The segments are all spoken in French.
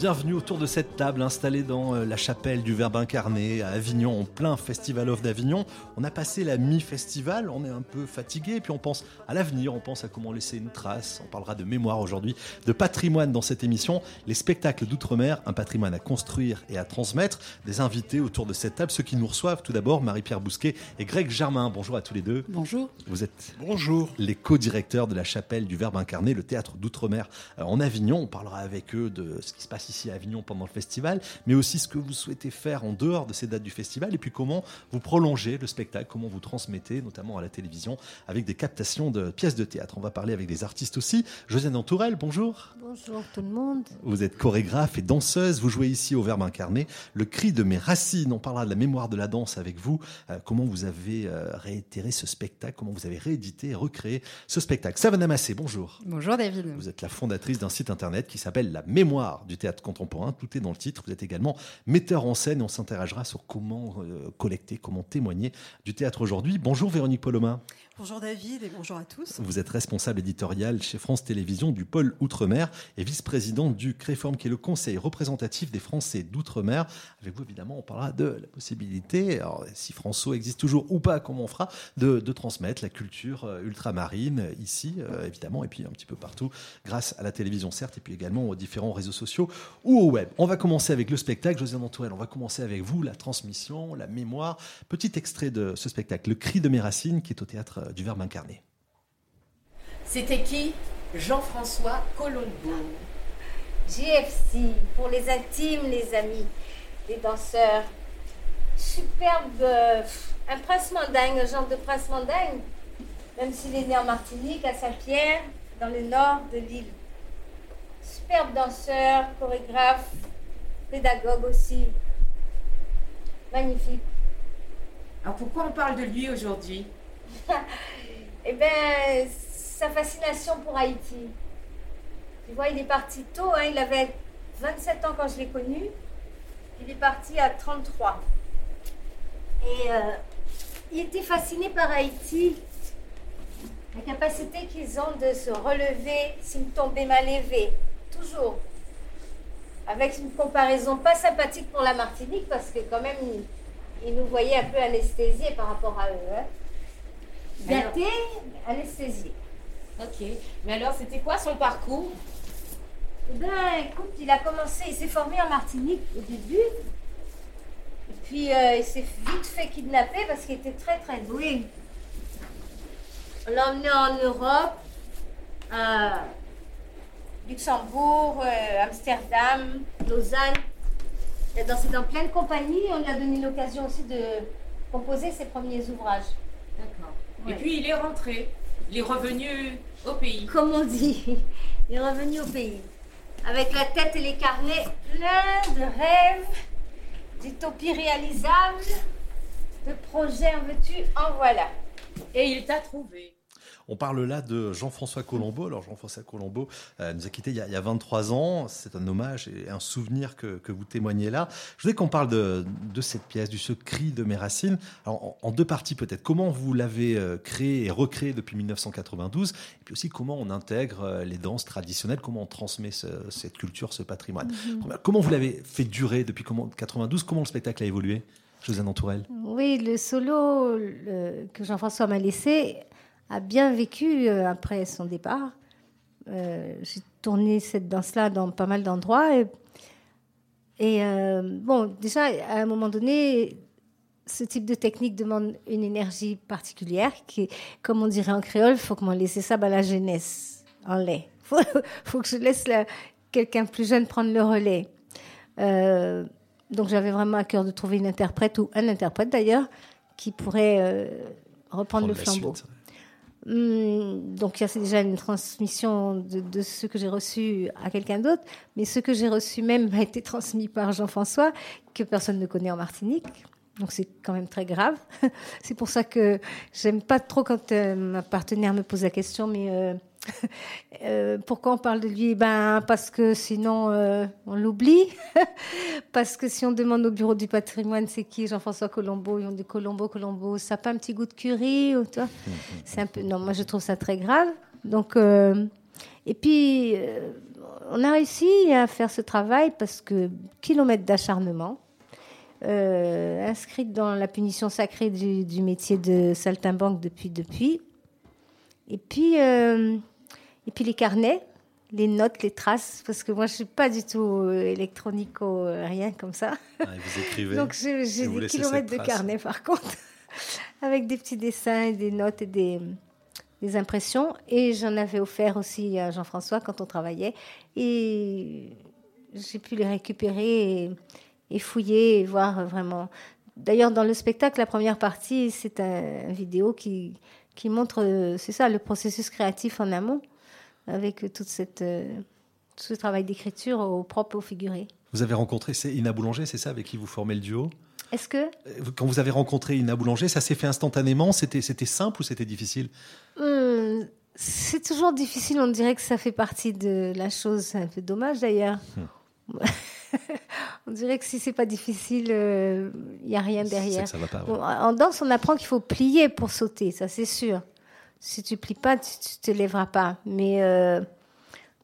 Bienvenue autour de cette table installée dans euh, la chapelle du Verbe incarné à Avignon, en plein Festival of d'Avignon. On a passé la mi-festival, on est un peu fatigué, puis on pense à l'avenir, on pense à comment laisser une trace. On parlera de mémoire aujourd'hui, de patrimoine dans cette émission, les spectacles d'outre-mer, un patrimoine à construire et à transmettre. Des invités autour de cette table, ceux qui nous reçoivent tout d'abord, Marie-Pierre Bousquet et Greg Germain. Bonjour à tous les deux. Bonjour. Vous êtes Bonjour. les co-directeurs de la chapelle du Verbe incarné, le théâtre d'outre-mer euh, en Avignon. On parlera avec eux de ce qui se passe ici à Avignon pendant le festival, mais aussi ce que vous souhaitez faire en dehors de ces dates du festival, et puis comment vous prolongez le spectacle, comment vous transmettez, notamment à la télévision, avec des captations de pièces de théâtre. On va parler avec des artistes aussi. Josiane Antourelle, bonjour. Bonjour tout le monde. Vous êtes chorégraphe et danseuse. Vous jouez ici au Verbe incarné. Le cri de mes racines. On parlera de la mémoire de la danse avec vous. Euh, comment vous avez euh, réitéré ce spectacle? Comment vous avez réédité et recréé ce spectacle? Savannah Massé, bonjour. Bonjour David. Vous êtes la fondatrice d'un site internet qui s'appelle La Mémoire du théâtre contemporain. Tout est dans le titre. Vous êtes également metteur en scène et on s'interrogera sur comment euh, collecter, comment témoigner du théâtre aujourd'hui. Bonjour Véronique Polomin. Bonjour David et bonjour à tous. Vous êtes responsable éditorial chez France Télévisions du pôle Outre-mer et vice-présidente du CREFORM, qui est le conseil représentatif des Français d'Outre-mer. Avec vous, évidemment, on parlera de la possibilité, si François existe toujours ou pas, comment on fera, de, transmettre la culture euh, ultramarine ici, euh, évidemment, et puis un petit peu partout, grâce à la télévision, certes, et puis également aux différents réseaux sociaux ou au web. On va commencer avec le spectacle. Josiane Antoine, on va commencer avec vous, la transmission, la mémoire. Petit extrait de ce spectacle, Le cri de mes racines, qui est au théâtre du Verbe incarné. C'était qui? Jean-François Colombo. JFC, pour les intimes, les amis, les danseurs. Superbe, euh, un prince mandingue, un genre de prince mandingue, même s'il est né en Martinique, à Saint-Pierre, dans le nord de l'île. Superbe danseur, chorégraphe, pédagogue aussi. Magnifique. Alors pourquoi on parle de lui aujourd'hui? Eh bien, sa fascination pour Haïti. Tu vois, il est parti tôt, hein, il avait 27 ans quand je l'ai connu. Il est parti à 33. Et euh, il était fasciné par Haïti. La capacité qu'ils ont de se relever s'ils tombaient mal élevés. Toujours. Avec une comparaison pas sympathique pour la Martinique, parce que quand même, ils, nous voyaient un peu anesthésiés par rapport à eux. Hein. Gâtés, mais anesthésiés. Ok. Mais alors c'était quoi son parcours? Eh ben, écoute, il a commencé, il s'est formé en Martinique au début. Et puis, euh, il s'est vite fait kidnapper parce qu'il était très, très doué. On l'a emmené en Europe, à Luxembourg, euh, Amsterdam, Lausanne. Il a dansé dans plein de compagnies. On lui a donné l'occasion aussi de composer ses premiers ouvrages. Et puis il est rentré. Il est revenu au pays. Comme on dit, il est revenu au pays. Avec la tête et les carnets pleins de rêves, d'utopies réalisables, de projets en veux-tu, en voilà. Et il t'a trouvé. On parle là de Jean-François Colombo. Alors Jean-François Colombo euh, nous a quittés il y a, il y a 23 ans. C'est un hommage et un souvenir que, que vous témoignez là. Je voudrais qu'on parle de, de cette pièce, du ce cri de mes racines. Alors, en, en deux parties peut-être. Comment vous l'avez euh, créé et recréé depuis 1992 Et puis aussi comment on intègre euh, les danses traditionnelles, comment on transmet ce- cette culture, ce patrimoine? Première- Comment vous l'avez fait durer depuis comment, 92 Comment le spectacle a évolué? Josiane Antourelle Oui, le solo le- que Jean-François m'a laissé a bien vécu euh, après son départ. Euh, J'ai tourné cette danse-là dans pas mal d'endroits. Et, et, euh, bon, déjà, à un moment donné, ce type de technique demande une énergie particulière qui, comme on dirait en créole, il faut que m'en laisser ça à la jeunesse, en lait. faut, faut que je laisse la- quelqu'un plus jeune prendre le relais. Euh, donc j'avais vraiment à cœur de trouver une interprète ou un interprète d'ailleurs qui pourrait euh, reprendre Prendre le la flambeau. suite. Hum, donc il y a déjà une transmission de, de ce que j'ai reçu à quelqu'un d'autre, mais ce que j'ai reçu même a été transmis par Jean-François, que personne ne connaît en Martinique. Donc c'est quand même très grave. c'est pour ça que j'aime pas trop quand euh, ma partenaire me pose la question, mais euh, euh, pourquoi on parle de lui? Ben parce que sinon euh, on l'oublie. parce que si on demande au bureau du patrimoine, c'est qui? Jean-François Colombo Ils ont dit Colombo, Colombo. Ça n'a pas un petit goût de curry ou toi? C'est un peu. Non, moi je trouve ça très grave. Donc euh, et puis on a réussi à faire ce travail parce que kilomètres d'acharnement. Inscrite dans la punition sacrée du, du métier de saltimbanque depuis depuis. Et puis, et puis les carnets, les notes, les traces, parce que moi je suis pas du tout euh, électronico, euh, rien comme ça. Ah, vous écrivez. Donc j'ai des kilomètres de carnets par contre, avec des petits dessins, et des notes et des, des impressions. Et j'en avais offert aussi à Jean-François quand on travaillait. Et j'ai pu les récupérer et, et fouiller et voir vraiment. D'ailleurs, dans le spectacle, la première partie, c'est un, une vidéo qui, qui montre, euh, c'est ça, le processus créatif en amont, avec toute cette, euh, tout ce travail d'écriture au propre au figuré. Vous avez rencontré, Ina Boulanger, c'est ça, avec qui vous formez le duo? Est-ce que Euh, Quand vous avez rencontré Ina Boulanger, ça s'est fait instantanément? C'était simple ou c'était difficile? Hum, c'est toujours difficile, on dirait que ça fait partie de la chose, c'est un peu dommage d'ailleurs. on dirait que si c'est pas difficile, il n'y a rien derrière. ça va pas. ouais. En danse, on apprend qu'il faut plier pour sauter, ça c'est sûr. Si tu plies pas, tu, tu te lèveras pas. Mais euh,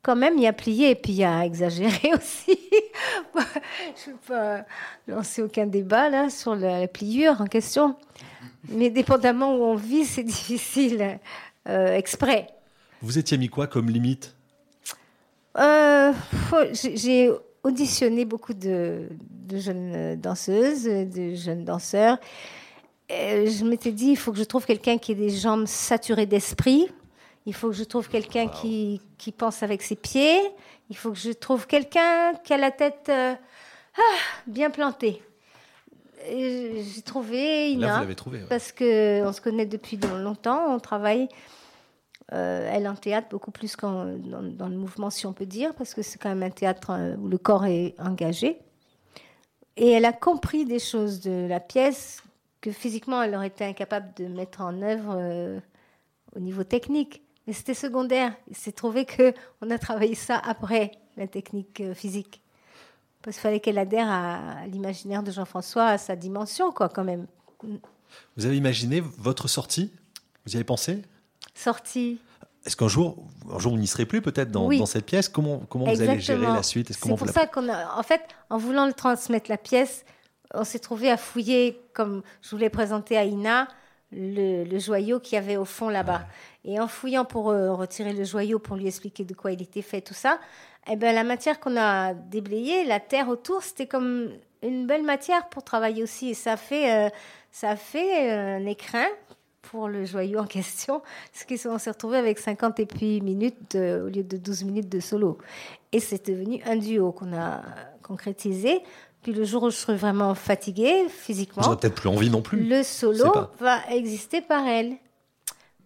quand même, il y a plié et puis il y a exagéré aussi. Je ne vais pas lancer aucun débat là sur la, pliure en question. Mais dépendamment où on vit, c'est difficile euh, exprès. Vous étiez mis quoi comme limite? Euh, j'ai j'ai auditionné beaucoup de, de jeunes danseuses, de jeunes danseurs. Et je m'étais dit, il faut que je trouve quelqu'un qui ait des jambes saturées d'esprit. Il faut que je trouve quelqu'un qui, qui pense avec ses pieds. Il faut que je trouve quelqu'un qui a la tête euh, ah, bien plantée. J'ai trouvé Là, Ina vous l'avez trouvé. ouais. parce que on se connaît depuis de- longtemps, on travaille. euh, elle en théâtre beaucoup plus qu'en dans, dans le mouvement, si on peut dire, parce que c'est quand même un théâtre euh, où le corps est engagé. Et elle a compris des choses de la pièce que physiquement elle aurait été incapable de mettre en œuvre euh, au niveau technique. Mais c'était secondaire. Il s'est trouvé que on a travaillé ça après la technique euh, physique. Parce qu'il fallait qu'elle adhère à, l'imaginaire de Jean-François, à sa dimension, quoi, quand même. Vous avez imaginé votre sortie? Vous y avez pensé? Sortie. Est-ce qu'un jour, un jour, vous n'y serez plus peut-être dans, Oui. dans cette pièce? Comment, comment vous allez gérer la suite? C'est pour vous la- ça qu'on a, en fait, en voulant le transmettre la pièce, on s'est trouvé à fouiller, comme je voulais présenter à Ina, le, le joyau qu'il y avait au fond là-bas. Et en fouillant pour euh, retirer le joyau, pour lui expliquer de quoi il était fait, tout ça, eh ben, la matière qu'on a déblayée, la terre autour, c'était comme une belle matière pour travailler aussi. Et ça fait, euh, ça fait euh, un écrin pour le joyau en question, ce qui on s'est retrouvé avec 50 et puis minutes au lieu de 12 minutes de solo. Et c'est devenu un duo qu'on a concrétisé. Puis le jour où je serai vraiment fatiguée Vous physiquement, n'aurez peut-être plus envie non plus. le Je solo va exister par elle.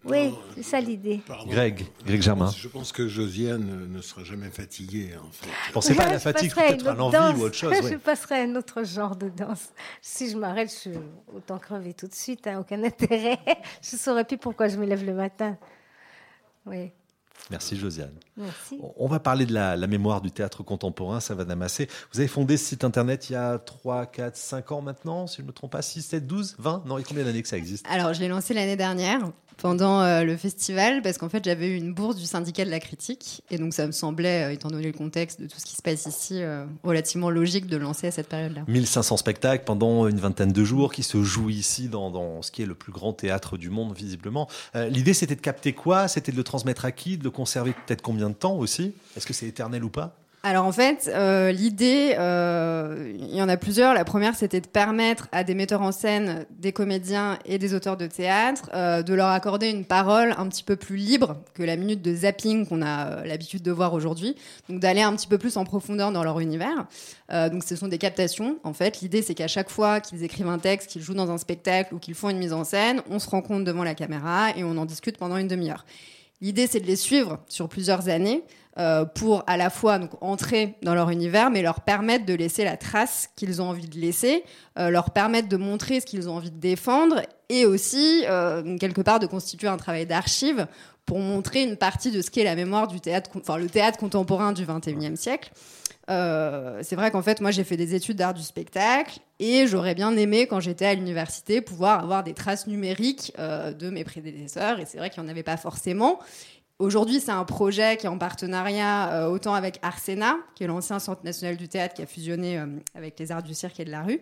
Oui, c'est ça l'idée. Greg, Greg Germain. Je pense que Josiane ne sera jamais fatiguée, en fait. Je pensais pas à la Je fatigue, peut-être à l'envie ou autre chose. Je ouais. passerai à un autre genre de danse. Si je m'arrête, je suis autant crever tout de suite, hein, aucun intérêt. Je saurais plus pourquoi je me lève le matin. Oui, Merci Josiane. merci. On va parler de la, la mémoire du théâtre contemporain, ça va damasser. Vous avez fondé ce site internet il y a 3, 4, 5 ans maintenant, si je ne me trompe pas, 6, 7, 12, 20 Non, il y a combien d'années que ça existe? Alors, je l'ai lancé l'année dernière pendant euh, le festival parce qu'en fait, j'avais eu une bourse du syndicat de la critique et donc ça me semblait, euh, étant donné le contexte de tout ce qui se passe ici, euh, relativement logique de lancer à cette période-là. 1500 spectacles pendant une vingtaine de jours qui se jouent ici dans, dans ce qui est le plus grand théâtre du monde, visiblement. L'idée, c'était de capter quoi? C'était de le transmettre à qui? De le conserver peut-être combien de temps aussi? Est-ce que c'est éternel ou pas? Alors en fait, euh, l'idée, euh, il y en a plusieurs. La première, c'était de permettre à des metteurs en scène, des comédiens et des auteurs de théâtre euh, de leur accorder une parole un petit peu plus libre que la minute de zapping qu'on a l'habitude de voir aujourd'hui. Donc d'aller un petit peu plus en profondeur dans leur univers. Donc ce sont des captations. En fait, l'idée, c'est qu'à chaque fois qu'ils écrivent un texte, qu'ils jouent dans un spectacle ou qu'ils font une mise en scène, on se rencontre devant la caméra et on en discute pendant une demi-heure. L'idée, c'est de les suivre sur plusieurs années euh, pour à la fois entrer dans leur univers, mais leur permettre de laisser la trace qu'ils ont envie de laisser, euh, leur permettre de montrer ce qu'ils ont envie de défendre, et aussi, euh, quelque part, de constituer un travail d'archive pour montrer une partie de ce qu'est la mémoire du théâtre, enfin le théâtre contemporain du XXIe siècle. Euh, c'est vrai qu'en fait, moi, j'ai fait des études d'art du spectacle et j'aurais bien aimé, quand j'étais à l'université, pouvoir avoir des traces numériques euh, de mes prédécesseurs. Et c'est vrai qu'il n'y en avait pas forcément. Aujourd'hui, c'est un projet qui est en partenariat euh, autant avec Arsena, qui est l'ancien Centre national du théâtre qui a fusionné avec les arts du cirque et de la rue,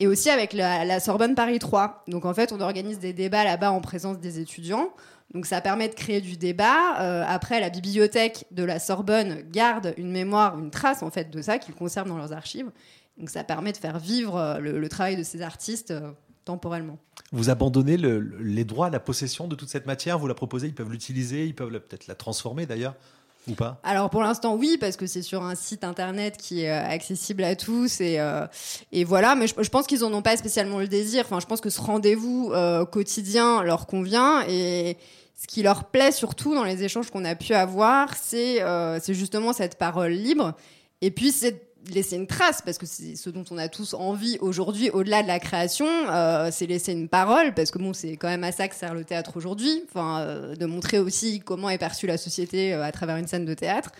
et aussi avec la, la Sorbonne Paris 3. Donc en fait, on organise des débats là-bas en présence des étudiants. Donc ça permet de créer du débat. Euh, après, la bibliothèque de la Sorbonne garde une mémoire, une trace en fait de ça qu'ils conservent dans leurs archives. Donc ça permet de faire vivre euh, le, travail de ces artistes euh, temporellement. Vous abandonnez le- le- les droits, la possession de toute cette matière? Vous la proposez Ils peuvent l'utiliser Ils peuvent peut-être la transformer d'ailleurs Alors pour l'instant oui parce que c'est sur un site internet qui est euh, accessible à tous et euh, voilà mais je, pense qu'ils en ont pas spécialement le désir. Enfin je pense que ce rendez-vous euh, quotidien leur convient et ce qui leur plaît surtout dans les échanges qu'on a pu avoir c'est c'est justement cette parole libre et puis c'est de laisser une trace parce que c'est ce dont on a tous envie aujourd'hui au-delà de la création euh, c'est laisser une parole parce que bon c'est quand même à ça que sert le théâtre aujourd'hui enfin euh, de montrer aussi comment est perçue la société euh, à travers une scène de théâtre.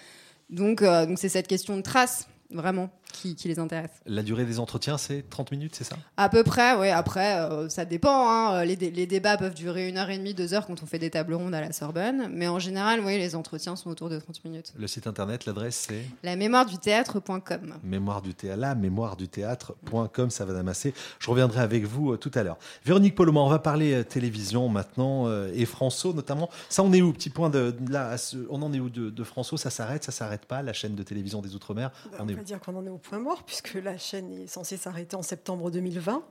Donc donc c'est cette question de trace vraiment qui, qui les intéresse. La durée des entretiens, c'est 30 minutes, c'est ça? À peu près oui après euh, ça dépend hein. les, dé- les débats peuvent durer une heure et demie deux heures quand on fait des tables rondes à la Sorbonne. Mais en général oui les entretiens sont autour de 30 minutes. Le site internet, l'adresse c'est? La mémoire du théâtre.com mémoire du théâtre, la mémoire du théâtre.com, ça va damasser. Je reviendrai avec vous euh, tout à l'heure. Véronique Poloman, on va parler euh, télévision maintenant euh, et François notamment. Ça, on est où? Petit point de, de là, on en est où de, de François? Ça s'arrête, ça s'arrête pas? La chaîne de télévision des Outre-mer Bah, On on est va où? dire qu'on en est au point mort, puisque la chaîne est censée s'arrêter en septembre 2020.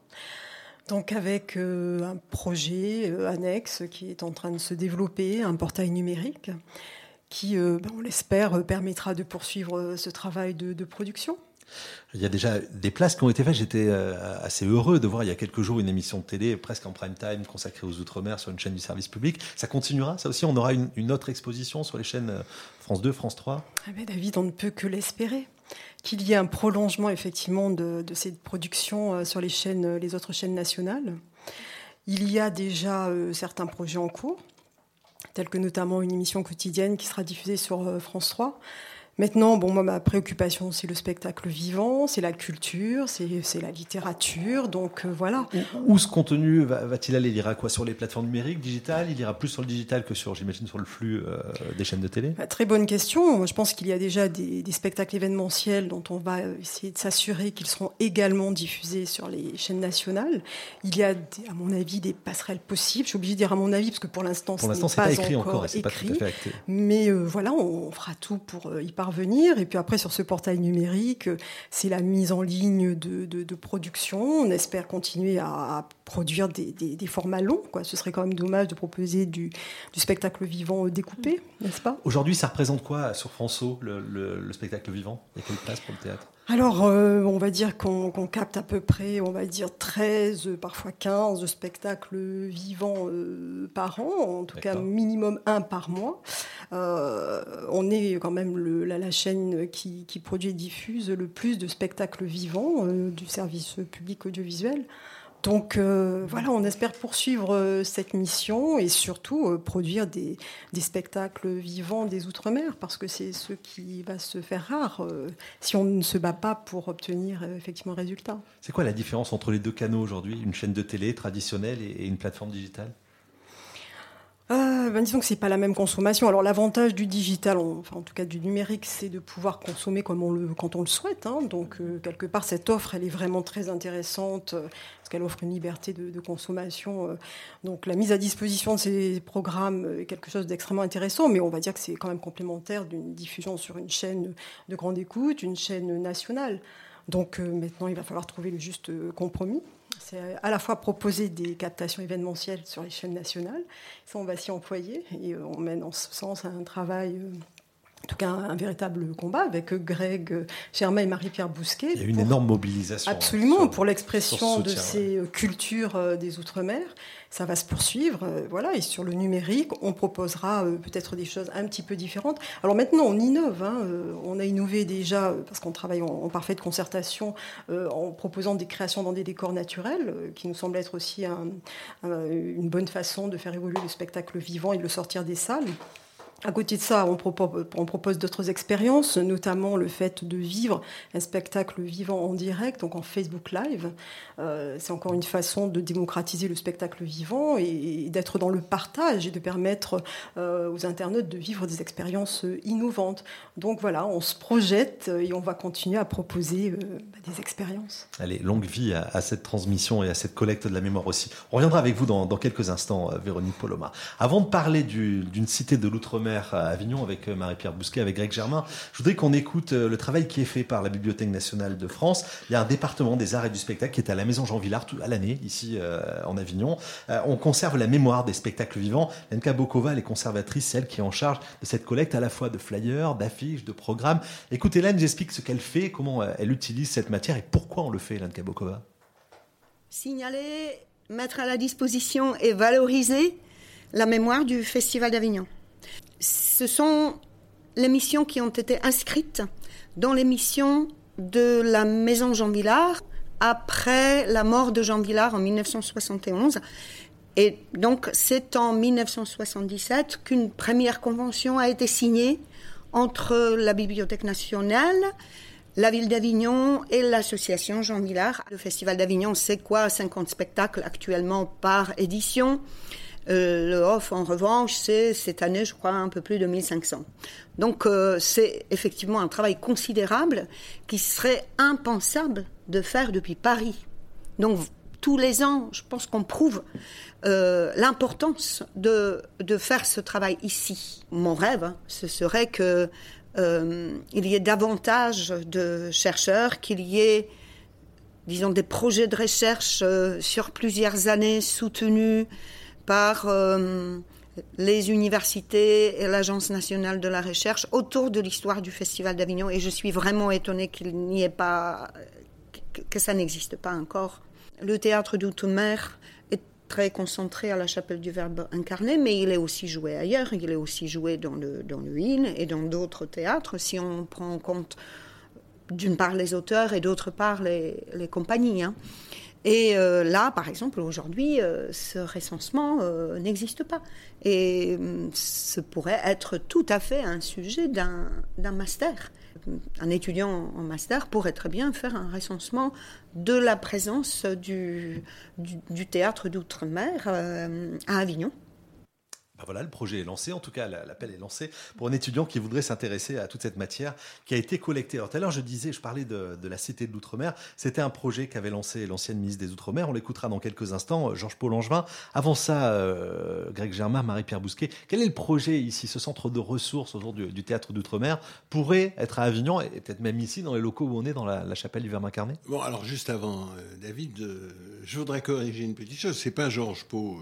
Donc avec euh, un projet euh, annexe qui est en train de se développer, un portail numérique, qui, euh, ben, on l'espère, permettra de poursuivre ce travail de, de production. Il y a déjà des places qui ont été faites. J'étais assez heureux de voir il y a quelques jours une émission de télé presque en prime time consacrée aux Outre-mer sur une chaîne du service public. Ça continuera, ça aussi On aura une, une autre exposition sur les chaînes France 2, France 3 Eh ben, David, on ne peut que l'espérer. Qu'il y ait un prolongement effectivement de, de cette production euh, sur les chaînes, euh, les autres chaînes nationales. Il y a déjà euh, certains projets en cours, tels que notamment une émission quotidienne qui sera diffusée sur France 3. Maintenant, bon, moi, ma préoccupation, c'est le spectacle vivant, c'est la culture, c'est la littérature. Donc euh, voilà. Où ce contenu va- va-t-il aller? Il ira quoi Sur les plateformes numériques, digitales? Il ira plus sur le digital que sur, j'imagine, sur le flux euh, des chaînes de télé? Bah, Très bonne question. Moi, Je pense qu'il y a déjà des, des spectacles événementiels dont on va euh, essayer de s'assurer qu'ils seront également diffusés sur les chaînes nationales. Il y a, des- à mon avis, des passerelles possibles. Je suis obligée de dire à mon avis, parce que pour l'instant, ce n'est pas, écrit encore c'est pas écrit. tout à fait acté. Mais euh, voilà, on fera tout pour y Et puis après, sur ce portail numérique, euh, c'est la mise en ligne de, production. On espère continuer à produire des, des- des formats longs. Quoi. Ce serait quand même dommage de proposer du, du spectacle vivant euh, découpé, n'est-ce pas? Aujourd'hui, ça représente quoi sur François, le, le- le spectacle vivant? Il y a quelle place pour le théâtre? Alors, euh, on va dire qu'on capte à peu près, on va dire 13, euh, parfois 15 spectacles vivants euh, par an, en tout cas minimum un par mois. Euh, on est quand même le- la, la chaîne qui, qui produit et diffuse le plus de spectacles vivants euh, du service public audiovisuel. Donc euh, voilà, on espère poursuivre euh, cette mission et surtout euh, produire des, spectacles vivants des Outre-mer, parce que c'est ce qui va se faire rare si on ne se bat pas pour obtenir effectivement un résultat. C'est quoi la différence entre les deux canaux aujourd'hui? Une chaîne de télé traditionnelle et une plateforme digitale? Euh, ben disons que c'est pas la même consommation. Alors l'avantage du digital, en tout cas du numérique, c'est de pouvoir consommer comme on le, quand on le souhaite. Hein. Donc euh, quelque part cette offre, elle est vraiment très intéressante euh, parce qu'elle offre une liberté de, consommation. euh. donc la mise à disposition de ces programmes est quelque chose d'extrêmement intéressant, mais on va dire que c'est quand même complémentaire d'une diffusion sur une chaîne de grande écoute, une chaîne nationale. Donc maintenant, il va falloir trouver le juste compromis. C'est à la fois proposer des captations événementielles sur les chaînes nationales, ça on va s'y employer et euh, on mène en ce sens un travail, euh, en tout cas un, véritable combat avec Greg euh, Germain et Marie-Pierre Bousquet. Il y a une énorme mobilisation. Absolument, sur- pour l'expression de ces cultures euh, des Outre-mer. Ça va se poursuivre. euh, voilà. Et sur le numérique, on proposera peut-être des choses un petit peu différentes. Alors maintenant, on innove. hein, on a innové déjà, parce qu'on travaille en, en parfaite concertation, en proposant des créations dans des décors naturels, qui nous semble être aussi un- un- une bonne façon de faire évoluer le spectacle vivant et de le sortir des salles. À côté de ça, on propose, d'autres expériences, notamment le fait de vivre un spectacle vivant en direct, donc en Facebook Live. Euh, c'est encore une façon de démocratiser le spectacle vivant et, d'être dans le partage et de permettre euh, aux internautes de vivre des expériences euh, innovantes. Donc voilà, on se projette et on va continuer à proposer bah, des expériences. Allez, longue vie à, cette transmission et à cette collecte de la mémoire aussi. On reviendra avec vous dans, quelques instants, Véronique Poloma. Avant de parler du- d'une cité de l'outre-mer Avignon avec euh, Marie-Pierre Bousquet, avec Greg Germain, je voudrais qu'on écoute euh, le travail qui est fait par la Bibliothèque nationale de France. Il y a un département des arts et du spectacle qui est à la Maison Jean Villard à l'année, ici euh, en Avignon. On conserve la mémoire des spectacles vivants. Lenka Bokova, elle est conservatrice, celle qui est en charge de cette collecte à la fois de flyers, d'affiches, de programmes. Écoutez, Hélène, j'explique ce qu'elle fait, comment elle utilise cette matière et pourquoi on le fait, Lenka Bokova. Signaler, mettre à la disposition et valoriser la mémoire du Festival d'Avignon. Ce sont les missions qui ont été inscrites dans les missions de la Maison Jean Villard après la mort de Jean Villard en 1971. Et donc, c'est en 1977 qu'une première convention a été signée entre la Bibliothèque nationale, la ville d'Avignon et l'association Jean Villard. Le Festival d'Avignon, c'est quoi? 50 spectacles actuellement par édition. Euh, le off, en revanche, c'est cette année, je crois, un peu plus de 1500. Donc, euh, c'est effectivement un travail considérable qui serait impensable de faire depuis Paris. Donc, tous les ans, je pense qu'on prouve euh, l'importance de, de faire ce travail ici. Mon rêve, hein, ce serait que euh, il y ait davantage de chercheurs, qu'il y ait, disons, des projets de recherche sur plusieurs années soutenus par euh, les universités et l'Agence nationale de la recherche autour de l'histoire du Festival d'Avignon. Et je suis vraiment étonnée qu'il n'y ait pas, que, ça n'existe pas encore. Le théâtre d'outre-mer est très concentré à la chapelle du Verbe incarné, mais il est aussi joué ailleurs. Il est aussi joué dans le, dans et dans d'autres théâtres, si on prend en compte d'une part les auteurs et d'autre part les, les compagnies. hein. Et euh, là, par exemple, aujourd'hui, euh, ce recensement euh, n'existe pas. Et hum, ce pourrait être tout à fait un sujet d'un d'un master. Un étudiant en master pourrait très bien faire un recensement de la présence du, du, du théâtre d'outre-mer euh, à Avignon. Ben voilà, le projet est lancé, en tout cas la- l'appel est lancé pour un étudiant qui voudrait s'intéresser à toute cette matière qui a été collectée. Alors tout à l'heure je disais, je parlais de, la Cité de l'Outre-mer, c'était un projet qu'avait lancé l'ancienne ministre des Outre-mer, on l'écoutera dans quelques instants, euh, Georges-Paul Angevin. Avant ça, euh, Greg Germain, Marie-Pierre Bousquet, quel est le projet ici, ce centre de ressources autour du, théâtre d'Outre-mer pourrait être à Avignon et peut-être même ici dans les locaux où on est, dans la, chapelle du Verbe Bon, alors juste avant, euh, David, je voudrais corriger une petite chose. C'est pas Georges Pau,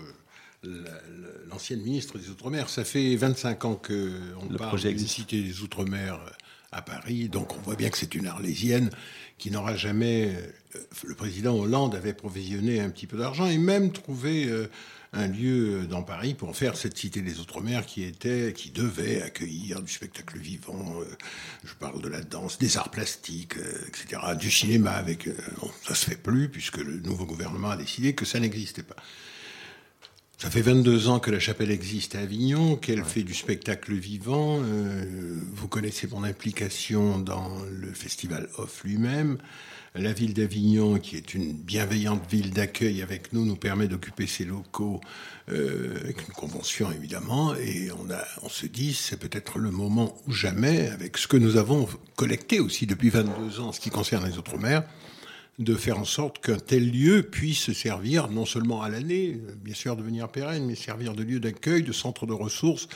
l'ancienne ministre des Outre-mer. Ça fait 25 ans qu'on Le parle d'une cité des Outre-mer euh, à Paris. Donc on voit bien que c'est une Arlésienne qui n'aura jamais. euh, le président Hollande avait provisionné un petit peu d'argent et même trouvé euh, un lieu dans Paris pour faire cette cité des Outre-mer qui était, qui devait accueillir du spectacle vivant. je parle de la danse, des arts plastiques, etc., du cinéma. Avec, bon, ça se fait plus puisque le nouveau gouvernement a décidé que ça n'existait pas. Ça fait 22 ans que la chapelle existe à Avignon, qu'elle fait du spectacle vivant. Euh, vous connaissez mon implication dans le festival Off lui-même. La ville d'Avignon, qui est une bienveillante ville d'accueil avec nous, nous permet d'occuper ses locaux euh, avec une convention évidemment. Et on, a, on se dit, c'est peut-être le moment ou jamais, avec ce que nous avons collecté aussi depuis 22 ans en ce qui concerne les Outre-mer, de faire en sorte qu'un tel lieu puisse servir non seulement à l'année, bien sûr devenir pérenne, mais servir de lieu d'accueil, de centre de ressources,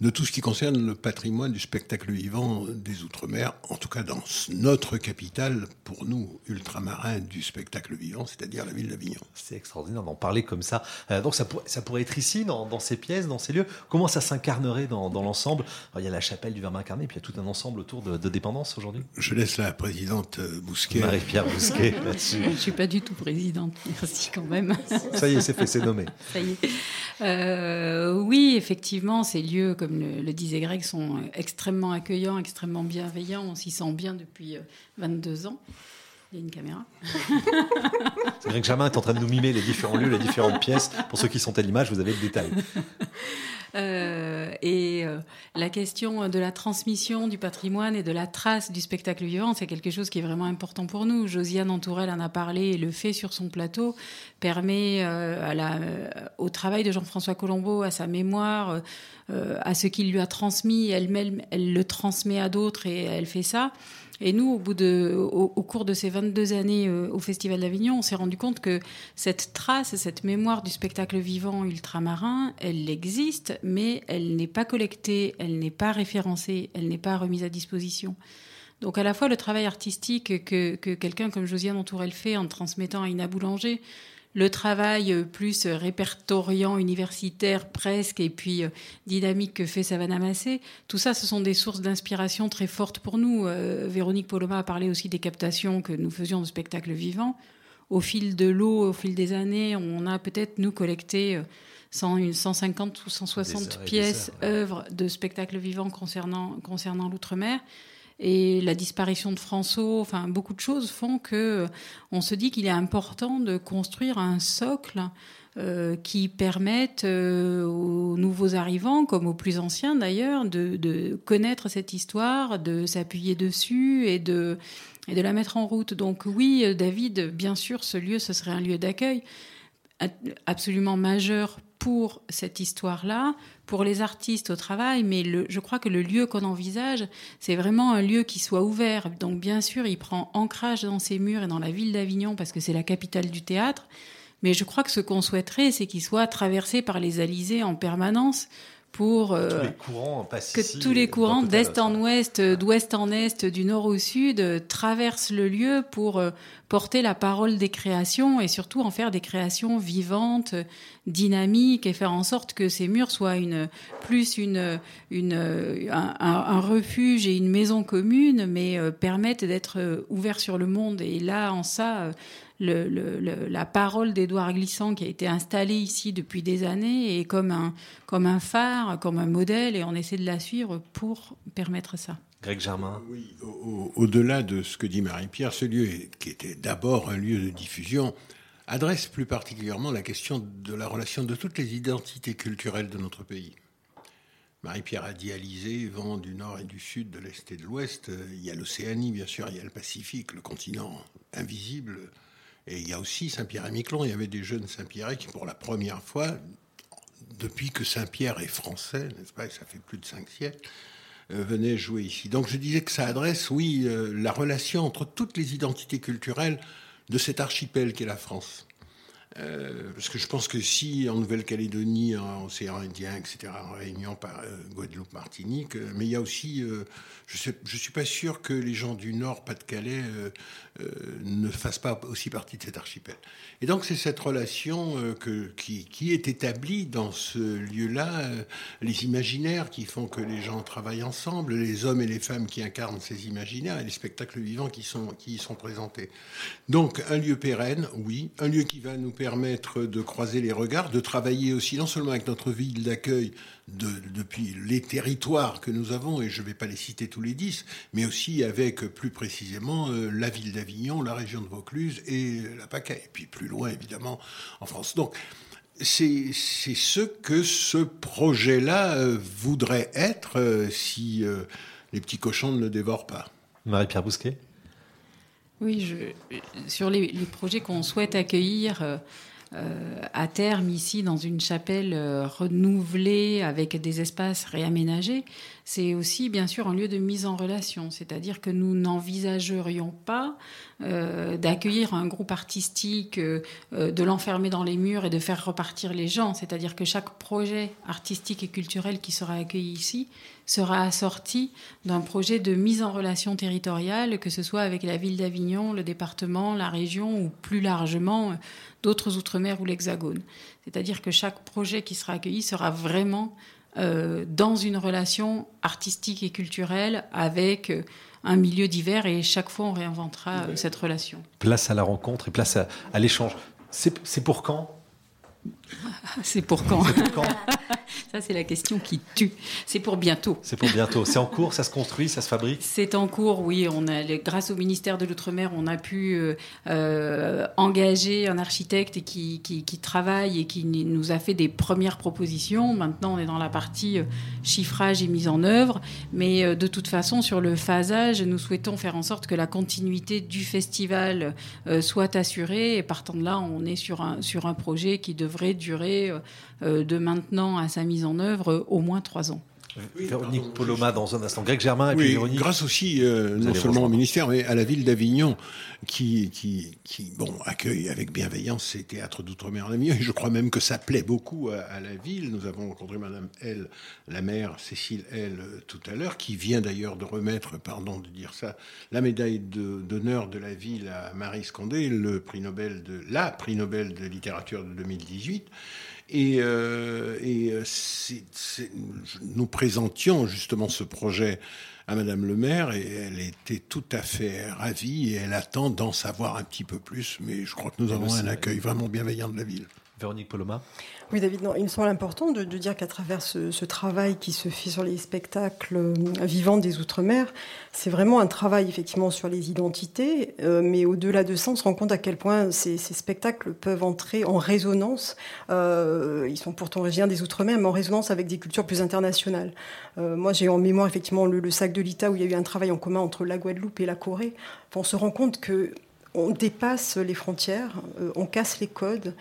de tout ce qui concerne le patrimoine du spectacle vivant des Outre-mer, en tout cas dans notre capitale, pour nous, ultramarins du spectacle vivant, c'est-à-dire la ville d'Avignon. C'est extraordinaire d'en parler comme ça. Euh, donc ça, pour, ça, pourrait être ici, dans, dans, ces pièces, dans ces lieux. Comment ça s'incarnerait dans, dans l'ensemble? Il y a la chapelle du Verbe incarné, puis il y a tout un ensemble autour de, de dépendance aujourd'hui. Je laisse la présidente Bousquet. Marie-Pierre Bousquet là-dessus. Je ne suis pas du tout présidente, merci quand même. Ça y est, c'est fait, c'est nommé. Ça y est. Euh, oui, effectivement, ces lieux, comme le, le, disait Greg, sont extrêmement accueillants, extrêmement bienveillants. On s'y sent bien depuis 22 ans. Il y a une caméra. Greg Germain est en train de nous mimer les différents lieux, les différentes pièces. Pour ceux qui sont à l'image, vous avez le détail. Euh, et euh, la question de la transmission du patrimoine et de la trace du spectacle vivant, c'est quelque chose qui est vraiment important pour nous. Josiane Entourelle en a parlé et le fait sur son plateau permet euh, au travail de Jean-François Colombo, à sa mémoire, à ce qu'il lui a transmis, elle le transmet à d'autres et elle fait ça. Et nous, au, bout de, au, cours de ces 22 années euh, au Festival d'Avignon, on s'est rendu compte que cette trace, cette mémoire du spectacle vivant ultramarin, elle existe, mais elle n'est pas collectée, elle n'est pas référencée, elle n'est pas remise à disposition. Donc à la fois le travail artistique que, que quelqu'un comme Josiane Entourelle fait en transmettant à Ina Boulanger, le travail plus répertoriant, universitaire presque, et puis dynamique que fait Savannah Massé, tout ça, ce sont des sources d'inspiration très fortes pour nous. Euh, Véronique Poloma a parlé aussi des captations que nous faisions de spectacles vivants. Au fil de l'eau, au fil des années, on a peut-être, nous, collecté 100, 150 ou 160 pièces, ouais. œuvres de spectacles vivants concernant, concernant l'outre-mer et la disparition de François, enfin beaucoup de choses font que on se dit qu'il est important de construire un socle euh, qui permette euh, aux nouveaux arrivants, comme aux plus anciens d'ailleurs, de, de, connaître cette histoire, de s'appuyer dessus et de, et de la mettre en route. Donc oui, David, bien sûr, ce lieu, ce serait un lieu d'accueil absolument majeur pour cette histoire-là, pour les artistes au travail, mais le, je crois que le lieu qu'on envisage, c'est vraiment un lieu qui soit ouvert. Donc bien sûr, il prend ancrage dans ses murs et dans la ville d'Avignon parce que c'est la capitale du théâtre, mais je crois que ce qu'on souhaiterait, c'est qu'il soit traversé par les alizés en permanence pour euh, tous les courants que tous les courants d'est en ouest, d'ouest en est, du nord au sud euh, traversent le lieu pour euh, porter la parole des créations et surtout en faire des créations vivantes, dynamiques et faire en sorte que ces murs soient une plus une, une un, refuge et une maison commune, mais permettent d'être ouverts sur le monde. Et là, en ça le, le, le, la parole d'Édouard Glissant qui a été installée ici depuis des années est comme un, comme un phare, comme un modèle, et on essaie de la suivre pour permettre ça. Greg Germain. Oui, au-delà au de ce que dit Marie-Pierre, ce lieu, qui était d'abord un lieu de diffusion, adresse plus particulièrement la question de la relation de toutes les identités culturelles de notre pays. Marie-Pierre a dialysé vent du nord et du sud, de l'est et de l'ouest. Il y a l'Océanie, bien sûr, il y a le Pacifique, le continent invisible, et il y a aussi Saint-Pierre-et-Miquelon. Il y avait des jeunes Saint-Pierre qui, pour la première fois, depuis que Saint-Pierre est français, n'est-ce pas, et ça fait plus de cinq siècles, venaient jouer ici. Donc je disais que ça adresse, oui, euh, la relation entre toutes les identités culturelles de cet archipel qu'est la France. Euh, parce que je pense que si en Nouvelle-Calédonie, en océan Indien, etc., en Réunion, euh, Guadeloupe, Martinique, euh, mais il y a aussi, euh, je ne suis pas sûr que les gens du Nord, Pas-de-Calais, euh, ne fassent pas aussi partie de cet archipel. Et donc c'est cette relation que, qui, qui, est établie dans ce lieu-là, les imaginaires qui font que les gens travaillent ensemble, les hommes et les femmes qui incarnent ces imaginaires et les spectacles vivants qui, sont, qui y sont présentés. Donc un lieu pérenne, oui, un lieu qui va nous permettre de croiser les regards, de travailler aussi non seulement avec notre ville d'accueil de, depuis les territoires que nous avons, et je ne vais pas les citer tous les dix, mais aussi avec plus précisément euh, la ville d'Avignon, la région de Vaucluse et la PACA, et puis plus loin évidemment en France. Donc c'est ce que ce projet-là euh, voudrait être euh, si euh, les petits cochons ne le dévorent pas. Marie-Pierre Bousquet? Oui, je, sur les, les projets qu'on souhaite accueillir euh, à terme ici dans une chapelle euh, renouvelée avec des espaces réaménagés, c'est aussi bien sûr un lieu de mise en relation. C'est-à-dire que nous n'envisagerions pas euh, d'accueillir un groupe artistique, de l'enfermer dans les murs et de faire repartir les gens. C'est-à-dire que chaque projet artistique et culturel qui sera accueilli ici sera assorti d'un projet de mise en relation territoriale, que ce soit avec la ville d'Avignon, le département, la région ou plus largement euh, d'autres outre-mer ou l'Hexagone. C'est-à-dire que chaque projet qui sera accueilli sera vraiment euh, dans une relation artistique et culturelle avec euh, un milieu divers et chaque fois on réinventera cette relation. Place à la rencontre et place à, à l'échange. C'est pour quand? C'est pour quand C'est pour quand Ça c'est la question qui tue. C'est pour bientôt. C'est pour bientôt. C'est en cours, ça se construit, ça se fabrique C'est en cours, oui. On a, grâce au ministère de l'Outre-mer, on a pu euh, euh, engager un architecte qui, qui, qui travaille et qui nous a fait des premières propositions. Maintenant, on est dans la partie euh, chiffrage et mise en œuvre. Mais de toute façon, sur le phasage, nous souhaitons faire en sorte que la continuité du festival soit assurée. Et partant de là, on est sur un, sur un projet qui devrait durer euh, euh, de maintenant à sa mise en œuvre euh, au moins trois ans. Véronique Poloma dans un instant. Greg Germain et puis Oui, Véronique. grâce aussi, euh, non seulement au ministère, mais à la ville d'Avignon, qui, qui, qui bon, accueille avec bienveillance ces théâtres d'outre-mer en Avignon. Et je crois même que ça plaît beaucoup à, à la ville. Nous avons rencontré Madame L, la maire Cécile L, euh, tout à l'heure, qui vient d'ailleurs de remettre, pardon de dire ça, la médaille de- d'honneur de, la ville à Marie Scondé, le prix Nobel de, la prix Nobel de littérature de 2018. Et, euh, et euh, c'est- c'est- nous présentions justement ce projet à Madame le maire et elle était tout à fait ravie et elle attend d'en savoir un petit peu plus. Mais je crois que nous Et avons le- un accueil vraiment bienveillant de la ville. Véronique Poloma. Oui, David, il me semble important de, dire qu'à travers ce, travail qui se fait sur les spectacles euh, vivants des Outre-mer, c'est vraiment un travail effectivement sur les identités, euh, mais au-delà de ça, on se rend compte à quel point ces, spectacles peuvent entrer en résonance. euh, ils sont pourtant originaires des Outre-mer, mais en résonance avec des cultures plus internationales. Moi, j'ai en mémoire effectivement le, sac de l'ITA où il y a eu un travail en commun entre la Guadeloupe et la Corée. On se rend compte que on dépasse les frontières, on casse les codes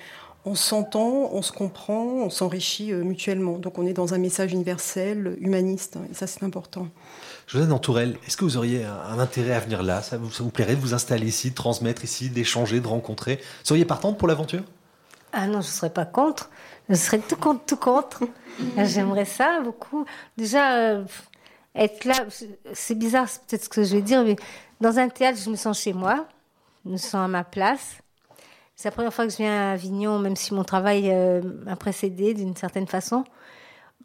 on s'entend, on se comprend, on s'enrichit euh, mutuellement. Donc on est dans un message universel, humaniste, hein, et ça c'est important. José Tourelle, est-ce que vous auriez un, un intérêt à venir là? Ça vous, ça vous plairait de vous installer ici, de transmettre ici, d'échanger, de rencontrer? Seriez partante pour l'aventure? Ah non, je ne serais pas contre. Je serais tout contre, tout contre. J'aimerais ça beaucoup. Déjà, euh, être là, c'est bizarre, c'est peut-être ce que je vais dire, mais dans un théâtre, je me sens chez moi, je me sens à ma place. C'est la première fois que je viens à Avignon, même si mon travail euh, m'a précédé d'une certaine façon.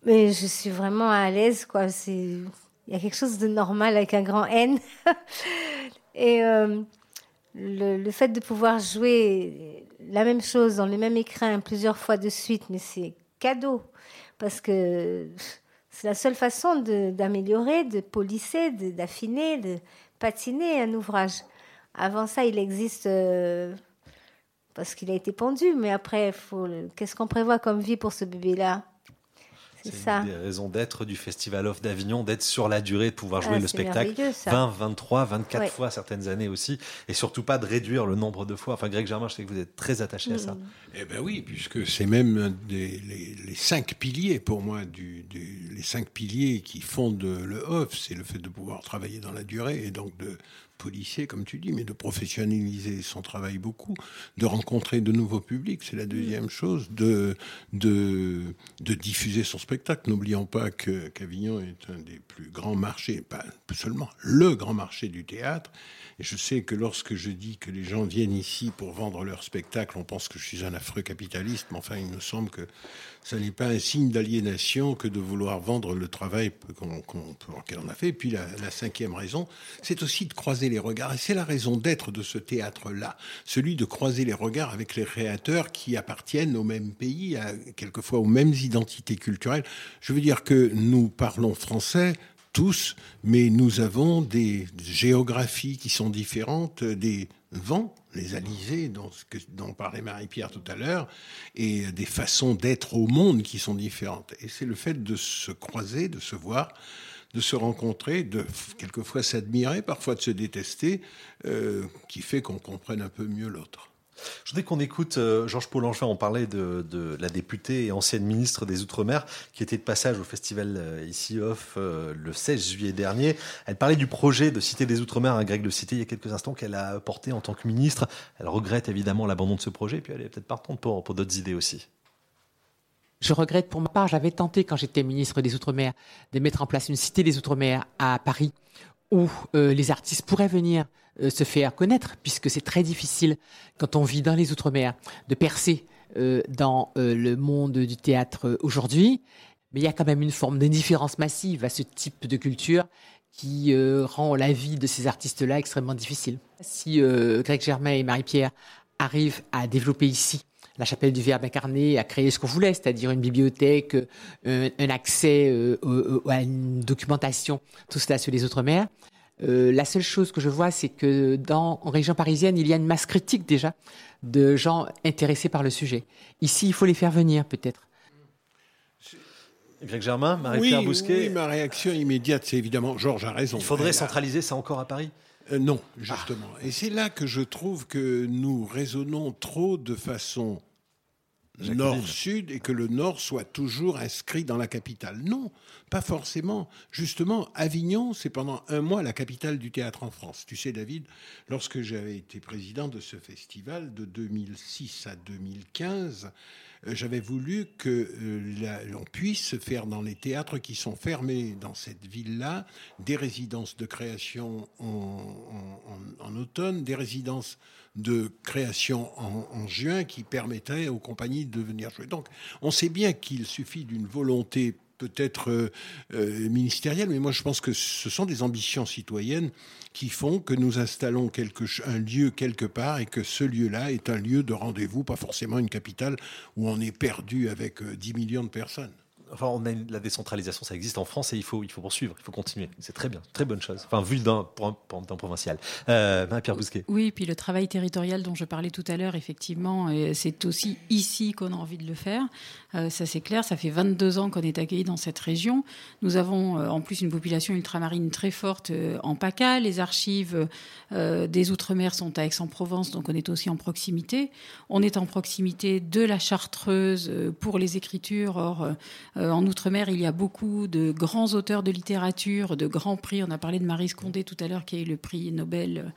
Mais je suis vraiment à l'aise, quoi. Il y a quelque chose de normal avec un grand N. Et euh, le, fait de pouvoir jouer la même chose dans le même écrin plusieurs fois de suite, mais c'est cadeau. Parce que c'est la seule façon d'améliorer, de, polisser, de- d'affiner, de, patiner un ouvrage. Avant ça, il existe euh, parce qu'il a été pendu, mais après, faut le- qu'est-ce qu'on prévoit comme vie pour ce bébé-là? C'est ça. une des raisons d'être du Festival Off d'Avignon, d'être sur la durée, de pouvoir jouer Ah, le c'est spectacle merveilleux, ça. 20, 23, 24 Ouais. fois certaines années aussi, et surtout pas de réduire le nombre de fois. Enfin, Greg Germain, je sais que vous êtes très attaché à ça. Mm. Eh ben oui, puisque c'est même un des, les, les cinq piliers pour moi, du, du- les cinq piliers qui fondent le off, c'est le fait de pouvoir travailler dans la durée et donc de policier, comme tu dis, mais de professionnaliser son travail beaucoup, de rencontrer de nouveaux publics, c'est la deuxième chose, de, de, de diffuser son spectacle. N'oublions pas que qu'Avignon est un des plus grands marchés, pas seulement le grand marché du théâtre. Et je sais que lorsque je dis que les gens viennent ici pour vendre leur spectacle, on pense que je suis un affreux capitaliste, mais enfin, il me semble que ce n'est pas un signe d'aliénation que de vouloir vendre le travail qu'on, lequel on a fait. Et puis la, la cinquième raison, c'est aussi de croiser les regards. Et c'est la raison d'être de ce théâtre-là, celui de croiser les regards avec les créateurs qui appartiennent au même pays, à, quelquefois aux mêmes identités culturelles. Je veux dire que nous parlons français tous, mais nous avons des géographies qui sont différentes, des vents, les alizés dont, dont parlait Marie-Pierre tout à l'heure, et des façons d'être au monde qui sont différentes. Et c'est le fait de se croiser, de se voir, de se rencontrer, de quelquefois s'admirer, parfois de se détester, euh, qui fait qu'on comprenne un peu mieux l'autre. Je voudrais qu'on écoute euh, Georges Paul-Angevin. On parlait de, la députée et ancienne ministre des Outre-mer qui était de passage au festival euh, ici off euh, le 16 juillet dernier. Elle parlait du projet de Cité des Outre-mer, un grec de cité, il y a quelques instants qu'elle a porté en tant que ministre. Elle regrette évidemment l'abandon de ce projet et puis elle est peut-être partante pour d'autres idées aussi. Je regrette pour ma part, j'avais tenté quand j'étais ministre des Outre-mer de mettre en place une Cité des Outre-mer à Paris où les artistes pourraient venir euh, se faire connaître, puisque c'est très difficile, quand on vit dans les Outre-mer, de percer euh, dans euh, le monde du théâtre aujourd'hui. Mais il y a quand même une forme d'indifférence massive à ce type de culture qui rend la vie de ces artistes-là extrêmement difficile. Si Greg Germain et Marie-Pierre arrivent à développer ici la chapelle du Verbe incarné, à créer ce qu'on voulait, c'est-à-dire une bibliothèque, un, accès à une documentation, tout cela sur les Outre-mer, euh, la seule chose que je vois, c'est que dans en région parisienne, il y a une masse critique déjà de gens intéressés par le sujet. Ici, il faut les faire venir, peut-être. Greg Germain, Marie-Pierre Bousquet. Oui, ma réaction immédiate, c'est évidemment, Georges a raison. Il faudrait centraliser ça encore à Paris euh, Non, justement. Et c'est là que je trouve que nous raisonnons trop de façon nord-sud et que le nord soit toujours inscrit dans la capitale. Non, pas forcément. Justement, Avignon, c'est pendant un mois la capitale du théâtre en France. Tu sais, David, lorsque j'avais été président de ce festival de 2006 à 2015, euh, j'avais voulu que euh, l'on puisse faire dans les théâtres qui sont fermés dans cette ville-là des résidences de création en, automne, des résidences de création en, juin qui permettraient aux compagnies de venir jouer. Donc on sait bien qu'il suffit d'une volonté peut-être euh, ministérielle, mais moi je pense que ce sont des ambitions citoyennes qui font que nous installons un lieu quelque part et que ce lieu-là est un lieu de rendez-vous, pas forcément une capitale où on est perdu avec 10 euh, millions de personnes enfin, on a la décentralisation, ça existe en France et il faut, il faut poursuivre, il faut continuer. C'est très bien, très bonne chose. Enfin, vu d'un point provincial. Euh, Pierre Bousquet. Oui, puis le travail territorial dont je parlais tout à l'heure, effectivement, c'est aussi ici qu'on a envie de le faire. Euh, ça, c'est clair. Ça fait 22 ans qu'on est accueilli dans cette région. Nous avons euh, en plus une population ultramarine très forte euh, en PACA. Les archives des Outre-mer sont à Aix-en-Provence, donc on est aussi en proximité. On est en proximité de la Chartreuse pour les écritures. Or, euh, en Outre-mer, il y a beaucoup de grands auteurs de littérature, de grands prix. On a parlé de Marie Scondé tout à l'heure, qui a eu le prix Nobel euh,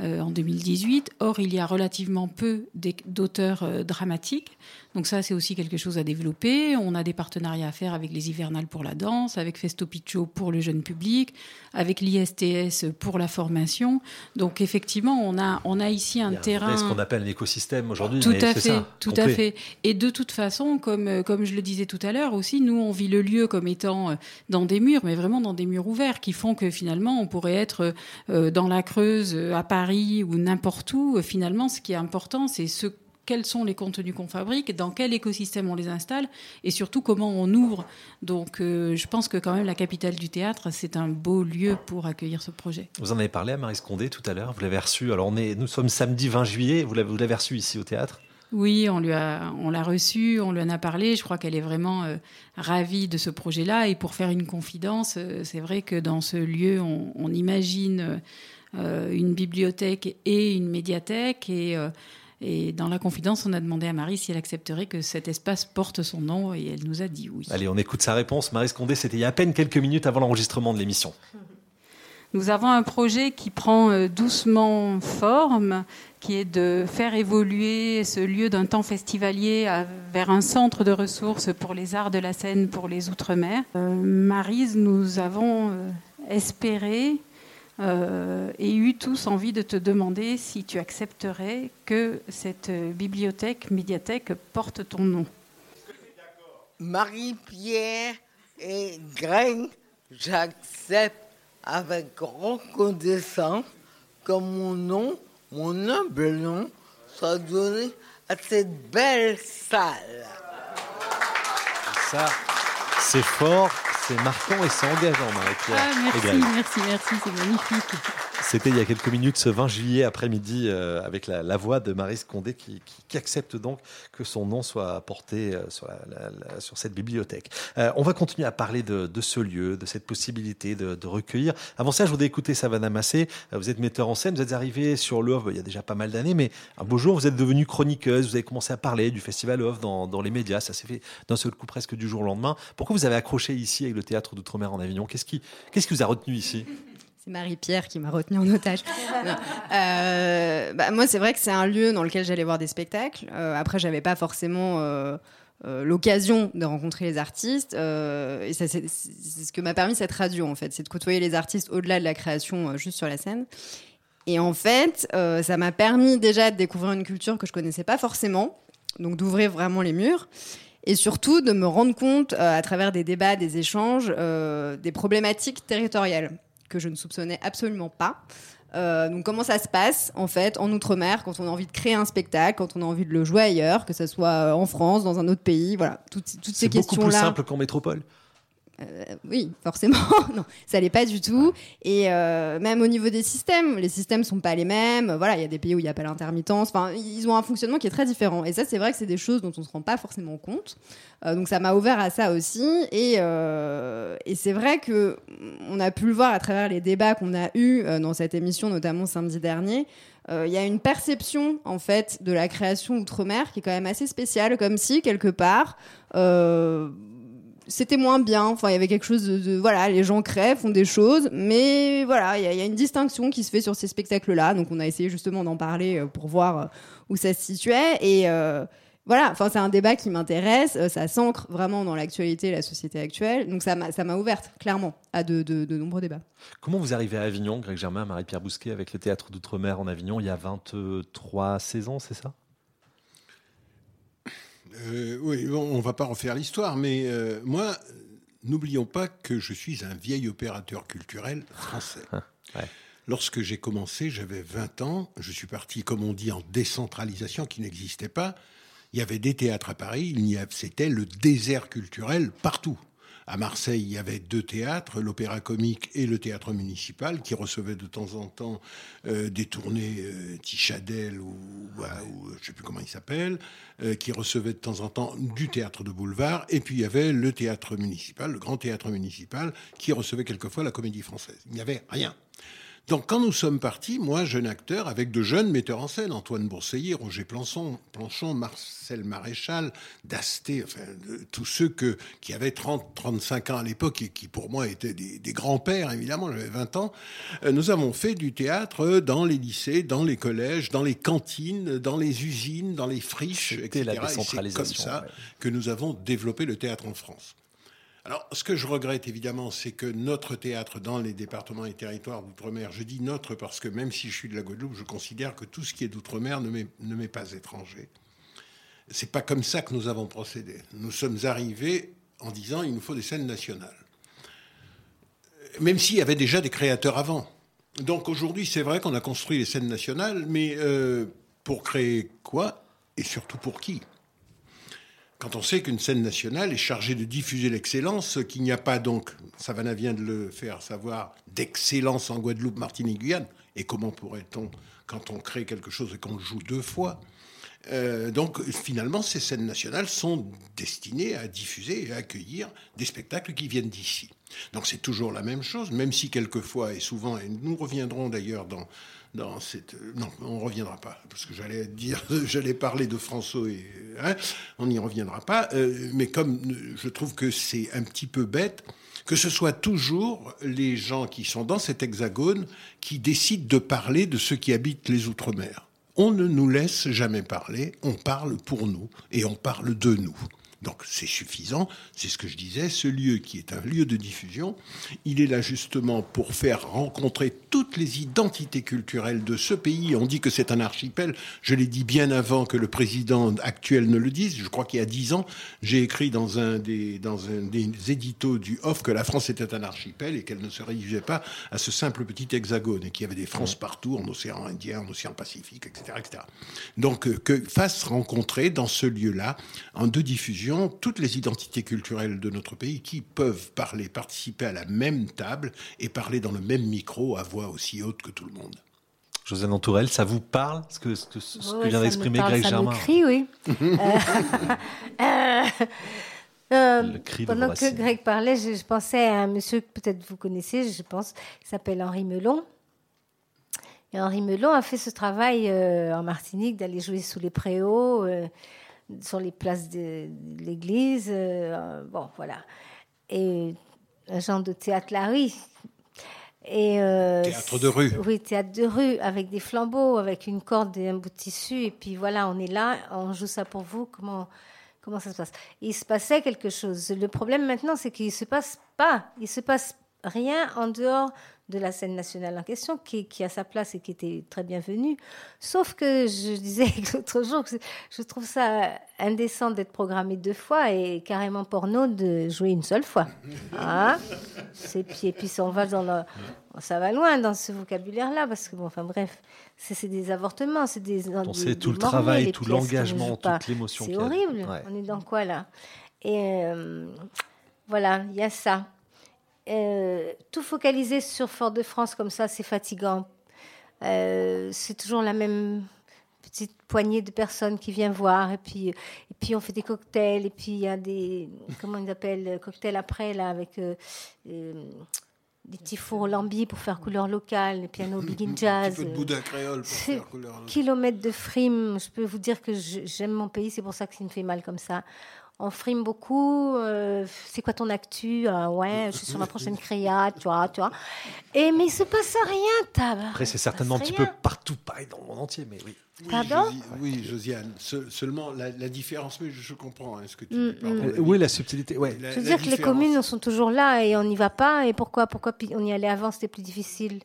en 2018. Or, il y a relativement peu d'auteurs euh, dramatiques. Donc ça, c'est aussi quelque chose à développer. On a des partenariats à faire avec les hivernales pour la danse, avec Festo Piccio pour le jeune public, avec l'ISTS pour la formation. Donc effectivement, on a, on a ici un terrain... Ce qu'on appelle l'écosystème aujourd'hui. Tout à fait, tout à fait. Et de toute façon, comme, comme je le disais tout à l'heure aussi, nous, on vit le lieu comme étant euh, dans des murs, mais vraiment dans des murs ouverts, qui font que finalement, on pourrait être dans la Creuse, à Paris ou n'importe où. Finalement, ce qui est important, c'est ce quels sont les contenus qu'on fabrique, dans quel écosystème on les installe et surtout comment on ouvre. Donc euh, je pense que quand même la capitale du théâtre, c'est un beau lieu pour accueillir ce projet. Vous en avez parlé à Marie Scondé tout à l'heure, vous l'avez reçu. Alors on est, nous sommes samedi 20 juillet, vous l'avez reçu ici au théâtre? Oui, on lui a, on l'a reçue, on lui en a parlé. Je crois qu'elle est vraiment euh, ravie de ce projet-là. Et pour faire une confidence, euh, c'est vrai que dans ce lieu, on, imagine une bibliothèque et une médiathèque. Et et dans la confidence, on a demandé à Marie si elle accepterait que cet espace porte son nom et elle nous a dit oui. Allez, on écoute sa réponse. Marie Scondé, c'était il y a à peine quelques minutes avant l'enregistrement de l'émission. Nous avons un projet qui prend euh, doucement forme, qui est de faire évoluer ce lieu d'un temps festivalier vers un centre de ressources pour les arts de la scène pour les Outre-mer. Euh, Marise, nous avons euh, espéré euh, et eu tous envie de te demander si tu accepterais que cette bibliothèque, médiathèque, porte ton nom. Marie-Pierre et Greg, j'accepte avec reconnaissance que mon nom, mon humble nom, soit donné à cette belle salle. Ça, C'est fort, c'est marquant et c'est engageant, Marie-Pierre. Ah, merci, merci, merci, c'est magnifique. C'était il y a quelques minutes, ce 20 juillet après-midi, euh, avec la, la voix de Marie Scondé qui, qui- qui accepte donc que son nom soit porté euh, sur, la- la- sur cette bibliothèque. Euh, on va continuer à parler de, de ce lieu, de cette possibilité de, de recueillir. Avant ça, je voudrais écouter Savannah Massé. Euh, Vous êtes metteur en scène, vous êtes arrivé sur le il y a déjà pas mal d'années, mais un beau jour, vous êtes devenue chroniqueuse, vous avez commencé à parler du festival Off dans, dans les médias. Ça s'est fait d'un seul coup presque du jour au lendemain. Pourquoi vous avez accroché ici avec le théâtre d'Outre-mer en Avignon? Qu'est-ce qui, qu'est-ce qui vous a retenu ici? C'est Marie-Pierre qui m'a retenu en otage. Euh, bah, moi, c'est vrai que c'est un lieu dans lequel j'allais voir des spectacles. Euh, après, j'avais pas forcément euh, euh, l'occasion de rencontrer les artistes. Et c'est ce que m'a permis cette radio, en fait. C'est de côtoyer les artistes au-delà de la création, juste sur la scène. Et en fait, ça m'a permis déjà de découvrir une culture que je connaissais pas forcément, donc d'ouvrir vraiment les murs. Et surtout de me rendre compte, euh, à travers des débats, des échanges, euh, des problématiques territoriales que je ne soupçonnais absolument pas. Euh, donc comment ça se passe en fait en outre-mer quand on a envie de créer un spectacle, quand on a envie de le jouer ailleurs, que ce soit euh, en France, dans un autre pays, voilà, toutes, toutes ces C'est beaucoup questions-là. plus simple qu'en métropole. Euh, oui, forcément. non, ça l'est pas du tout. Et euh, même au niveau des systèmes, les systèmes sont pas les mêmes. Voilà, il y a des pays où il n'y a pas l'intermittence. Enfin, ils ont un fonctionnement qui est très différent. Et ça, c'est vrai que c'est des choses dont on se rend pas forcément compte. Euh, donc ça m'a ouvert à ça aussi. Et, c'est vrai que on a pu le voir à travers les débats qu'on a eus dans cette émission, notamment samedi dernier. Il y a une perception en fait de la création outre-mer qui est quand même assez spéciale, comme si quelque part. C'était moins bien. Enfin, il y avait quelque chose de, voilà, les gens créent, font des choses, mais voilà, il y, a- une distinction qui se fait sur ces spectacles-là. Donc, on a essayé justement d'en parler euh, pour voir euh, où ça se situait. Et euh, voilà, enfin, c'est un débat qui m'intéresse. Ça s'ancre vraiment dans l'actualité, la société actuelle. Donc, ça m'a, ouverte clairement à de, de- de nombreux débats. Comment vous arrivez à Avignon, Greg Germain, Marie-Pierre Bousquet, avec le théâtre d'outre-mer en Avignon Il y a 23 saisons, c'est ça? Euh, oui, bon, on va pas refaire l'histoire, mais euh, moi, n'oublions pas que je suis un vieil opérateur culturel français. Lorsque j'ai commencé, j'avais 20 ans. Je suis parti, comme on dit, en décentralisation qui n'existait pas. Il y avait des théâtres à Paris. Il y a- c'était le désert culturel partout. À Marseille, il y avait deux théâtres, l'Opéra Comique et le Théâtre Municipal, qui recevaient de temps en temps euh, des tournées euh, Tichadel ou, euh, je ne sais plus comment il s'appelle, euh, qui recevaient de temps en temps du théâtre de boulevard. Et puis il y avait le Théâtre Municipal, le Grand Théâtre Municipal, qui recevait quelquefois la Comédie Française. Il n'y avait rien. Donc, quand nous sommes partis, moi, jeune acteur, avec de jeunes metteurs en scène, Antoine Bourseillier, Roger Plançon, Planchon, Marcel Maréchal, Dasté, enfin, de- tous ceux que, qui avaient 30, 35 ans à l'époque et qui, pour moi, étaient des, des grands-pères, évidemment, j'avais 20 ans, euh, nous avons fait du théâtre dans les lycées, dans les collèges, dans les cantines, dans les usines, dans les friches, etc. la Et c'est comme décentralisation, ça ouais. que nous avons développé le théâtre en France. Alors, ce que je regrette évidemment, c'est que notre théâtre dans les départements et territoires d'outre-mer, je dis notre parce que même si je suis de la Guadeloupe, je considère que tout ce qui est d'outre-mer ne m'est- pas étranger. C'est pas comme ça que nous avons procédé. Nous sommes arrivés en disant il nous faut des scènes nationales. Même s'il y avait déjà des créateurs avant. Donc aujourd'hui, c'est vrai qu'on a construit les scènes nationales, mais euh, pour créer quoi? Et surtout pour qui? Quand on sait qu'une scène nationale est chargée de diffuser l'excellence, qu'il n'y a pas donc, Savannah vient de le faire savoir, d'excellence en Guadeloupe, Martinique, Guyane, et comment pourrait-on, quand on crée quelque chose et qu'on le joue deux fois Euh, donc finalement, ces scènes nationales sont destinées à diffuser et à accueillir des spectacles qui viennent d'ici. Donc c'est toujours la même chose, même si quelquefois et souvent, et nous reviendrons d'ailleurs dans, cette... Non, on ne reviendra pas, parce que j'allais dire, j'allais parler de François et... hein, on n'y reviendra pas, euh, mais comme euh, je trouve que c'est un petit peu bête, que ce soit toujours les gens qui sont dans cet hexagone qui décident de parler de ceux qui habitent les Outre-mer. On ne nous laisse jamais parler, on parle pour nous et on parle de nous. Donc c'est suffisant, c'est ce que je disais, ce lieu qui est un lieu de diffusion, il est là justement pour faire rencontrer toutes les identités culturelles de ce pays. On dit que c'est un archipel, je l'ai dit bien avant que le président actuel ne le dise, je crois qu'il y a dix ans, j'ai écrit dans un, des, dans un des éditos du OFF que la France était un archipel et qu'elle ne se réduisait pas à ce simple petit hexagone et qu'il y avait des France partout, en océan Indien, en océan Pacifique, etc. etc. Donc euh, que fasse rencontrer dans ce lieu-là, en de diffusion, toutes les identités culturelles de notre pays qui peuvent parler, participer à la même table et parler dans le même micro à voix aussi haute que tout le monde. Josiane Antourelle, ça vous parle ce que, ce que, ce que Ouais, vient d'exprimer Greg ça Germain me crie, oui. Euh, euh, Le cri de pendant que Greg parlait, je, je pensais à un monsieur que peut-être vous connaissez, je pense, qui s'appelle Henri Melon. Et Henri Melon a fait ce travail euh, en Martinique d'aller jouer sous les préaux, euh, sur les places de, de l'église. euh, bon, voilà. Et un genre de théâtre Larry. Et, euh, Théâtre de rue. Oui, théâtre de rue, avec des flambeaux, avec une corde et un bout de tissu. Et puis voilà, on est là, on joue ça pour vous. Comment, comment ça se passe? Il se passait quelque chose. Le problème maintenant, c'est qu'il ne se passe pas. Il se passe rien en dehors de la scène nationale en question, qui, qui a sa place et qui était très bienvenue. Sauf que je disais l'autre jour que je trouve ça indécent d'être programmé deux fois et carrément porno de jouer une seule fois. Hein puis et puis on va dans le, ça va loin dans ce vocabulaire-là parce que bon, enfin bref, c'est des avortements, c'est des, des- On sait des tout le travail, tout l'engagement, toute l'émotion C'est horrible. Ouais. On est dans quoi là? Et euh, voilà, il y a ça. Euh, tout focaliser sur Fort-de-France comme ça, c'est fatigant. Euh, c'est toujours la même petite poignée de personnes qui vient voir et puis et puis on fait des cocktails et puis il y a des comment ils appellent euh, cocktails après là avec euh, des petits fours lambi pour faire couleur locale, les pianos big in Un jazz. petit peu de boudin créole pour faire couleur. kilomètres de frime. Je peux vous dire que j'aime mon pays, c'est pour ça que ça me fait mal comme ça. On frime beaucoup. euh, c'est quoi ton actu? Ah Ouais, je suis sur ma prochaine créa, tu vois, tu vois. Et mais il se passe rien, tab. Après, c'est certainement un petit peu partout pareil dans le monde entier, mais oui. Pardon? Josi- Oui, Josiane. Se- seulement la, la différence, mais je, je comprends hein, ce que tu Mm, dis. pardon. Euh, oui, la subtilité, ouais. La- Je veux dire que les communes sont toujours là et on n'y va pas. Et pourquoi Pourquoi on y allait avant C'était plus difficile?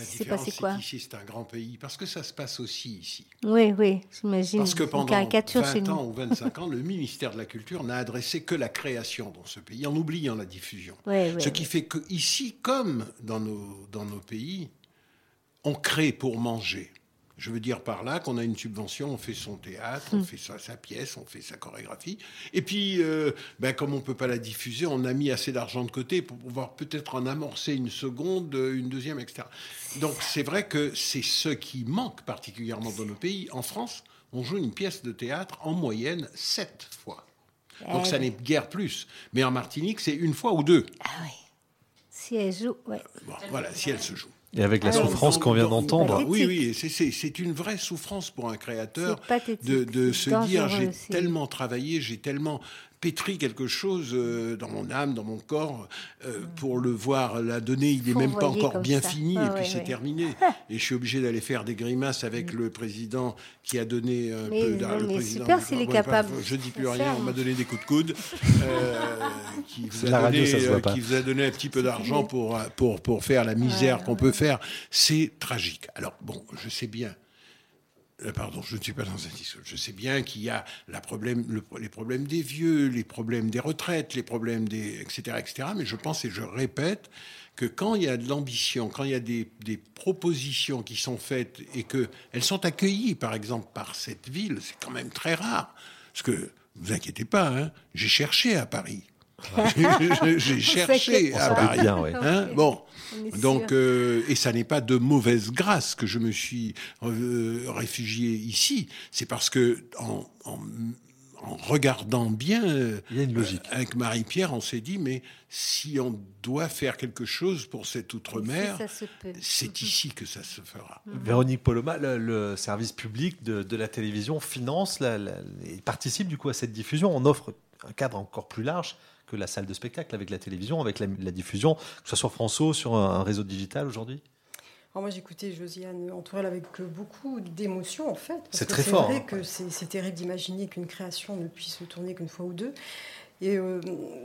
La C'est différence, c'est quoi qu'ici, c'est un grand pays. Parce que ça se passe aussi ici. Oui, oui, j'imagine. Parce que pendant caricature, 20 c'est une- ans ou 25 ans, le ministère de la Culture n'a adressé que la création dans ce pays, en oubliant la diffusion. Ce qui fait que ici, comme dans nos, dans nos pays, on crée pour manger. Je veux dire par là qu'on a une subvention, on fait son théâtre, Hmm. on fait sa, sa pièce, on fait sa chorégraphie. Et puis, euh, ben, comme on ne peut pas la diffuser, on a mis assez d'argent de côté pour pouvoir peut-être en amorcer une seconde, euh, une deuxième, etc. Donc c'est vrai que c'est ce qui manque particulièrement dans nos pays. En France, on joue une pièce de théâtre en moyenne sept fois. Donc Eh ça oui. n'est guère plus. Mais en Martinique, c'est une fois ou deux. Ah oui. Si elle joue, ouais. Bon, voilà, si elle se joue. Et avec la Ah souffrance qu'on vient d'entendre. Oui, oui, c'est- c'est c'est une vraie souffrance pour un créateur de, se dire j'ai tellement travaillé, j'ai tellement pétri quelque chose euh, dans mon âme, dans mon corps, euh, pour le voir la donner, il n'est même pas encore bien ça. fini, Ah et puis c'est terminé. et je suis obligé d'aller faire des grimaces avec le président qui a donné un Mais peu d'argent. mais le président super s'il est bon, bref, capable. Je dis plus rien, on m'a donné des coups de coude. euh, qui vous C'est a la radio, donné, ça se voit euh, pas. qui vous a donné un petit peu d'argent pour, pour, pour faire la misère qu'on peut faire. C'est tragique. Alors, bon, je sais bien. Euh, Pardon, je ne suis pas dans un discours. Je sais bien qu'il y a les problèmes des vieux, les problèmes des retraites, les problèmes des, etc., etc. Mais je pense et je répète que quand il y a de l'ambition, quand il y a des, des propositions qui sont faites et que elles sont accueillies, par exemple, par cette ville, c'est quand même très rare. Parce que, vous inquiétez pas, hein, j'ai cherché à Paris. J'ai- cherché à. Paris. bien, ouais. Hein, bon, donc, euh, et ça n'est pas de mauvaise grâce que je me suis euh, réfugié ici. C'est parce que en, en- en regardant bien, euh, Il y a une logique. avec Marie-Pierre, on s'est dit, mais si on doit faire quelque chose pour cette outre-mer, c'est ici que ça se fera. Véronique Poloma, le, le service public de, de la télévision finance, la, la- et participe du coup à cette diffusion. On offre un cadre encore plus large que la salle de spectacle avec la télévision, avec la, la diffusion, que ce soit sur François, sur un, un réseau digital aujourd'hui? Alors moi, j'écoutais Josiane Antourelle avec euh, beaucoup d'émotion, en fait. C'est très fort, C'est vrai hein. que c'est c'est terrible d'imaginer qu'une création ne puisse se tourner qu'une fois ou deux. Et euh,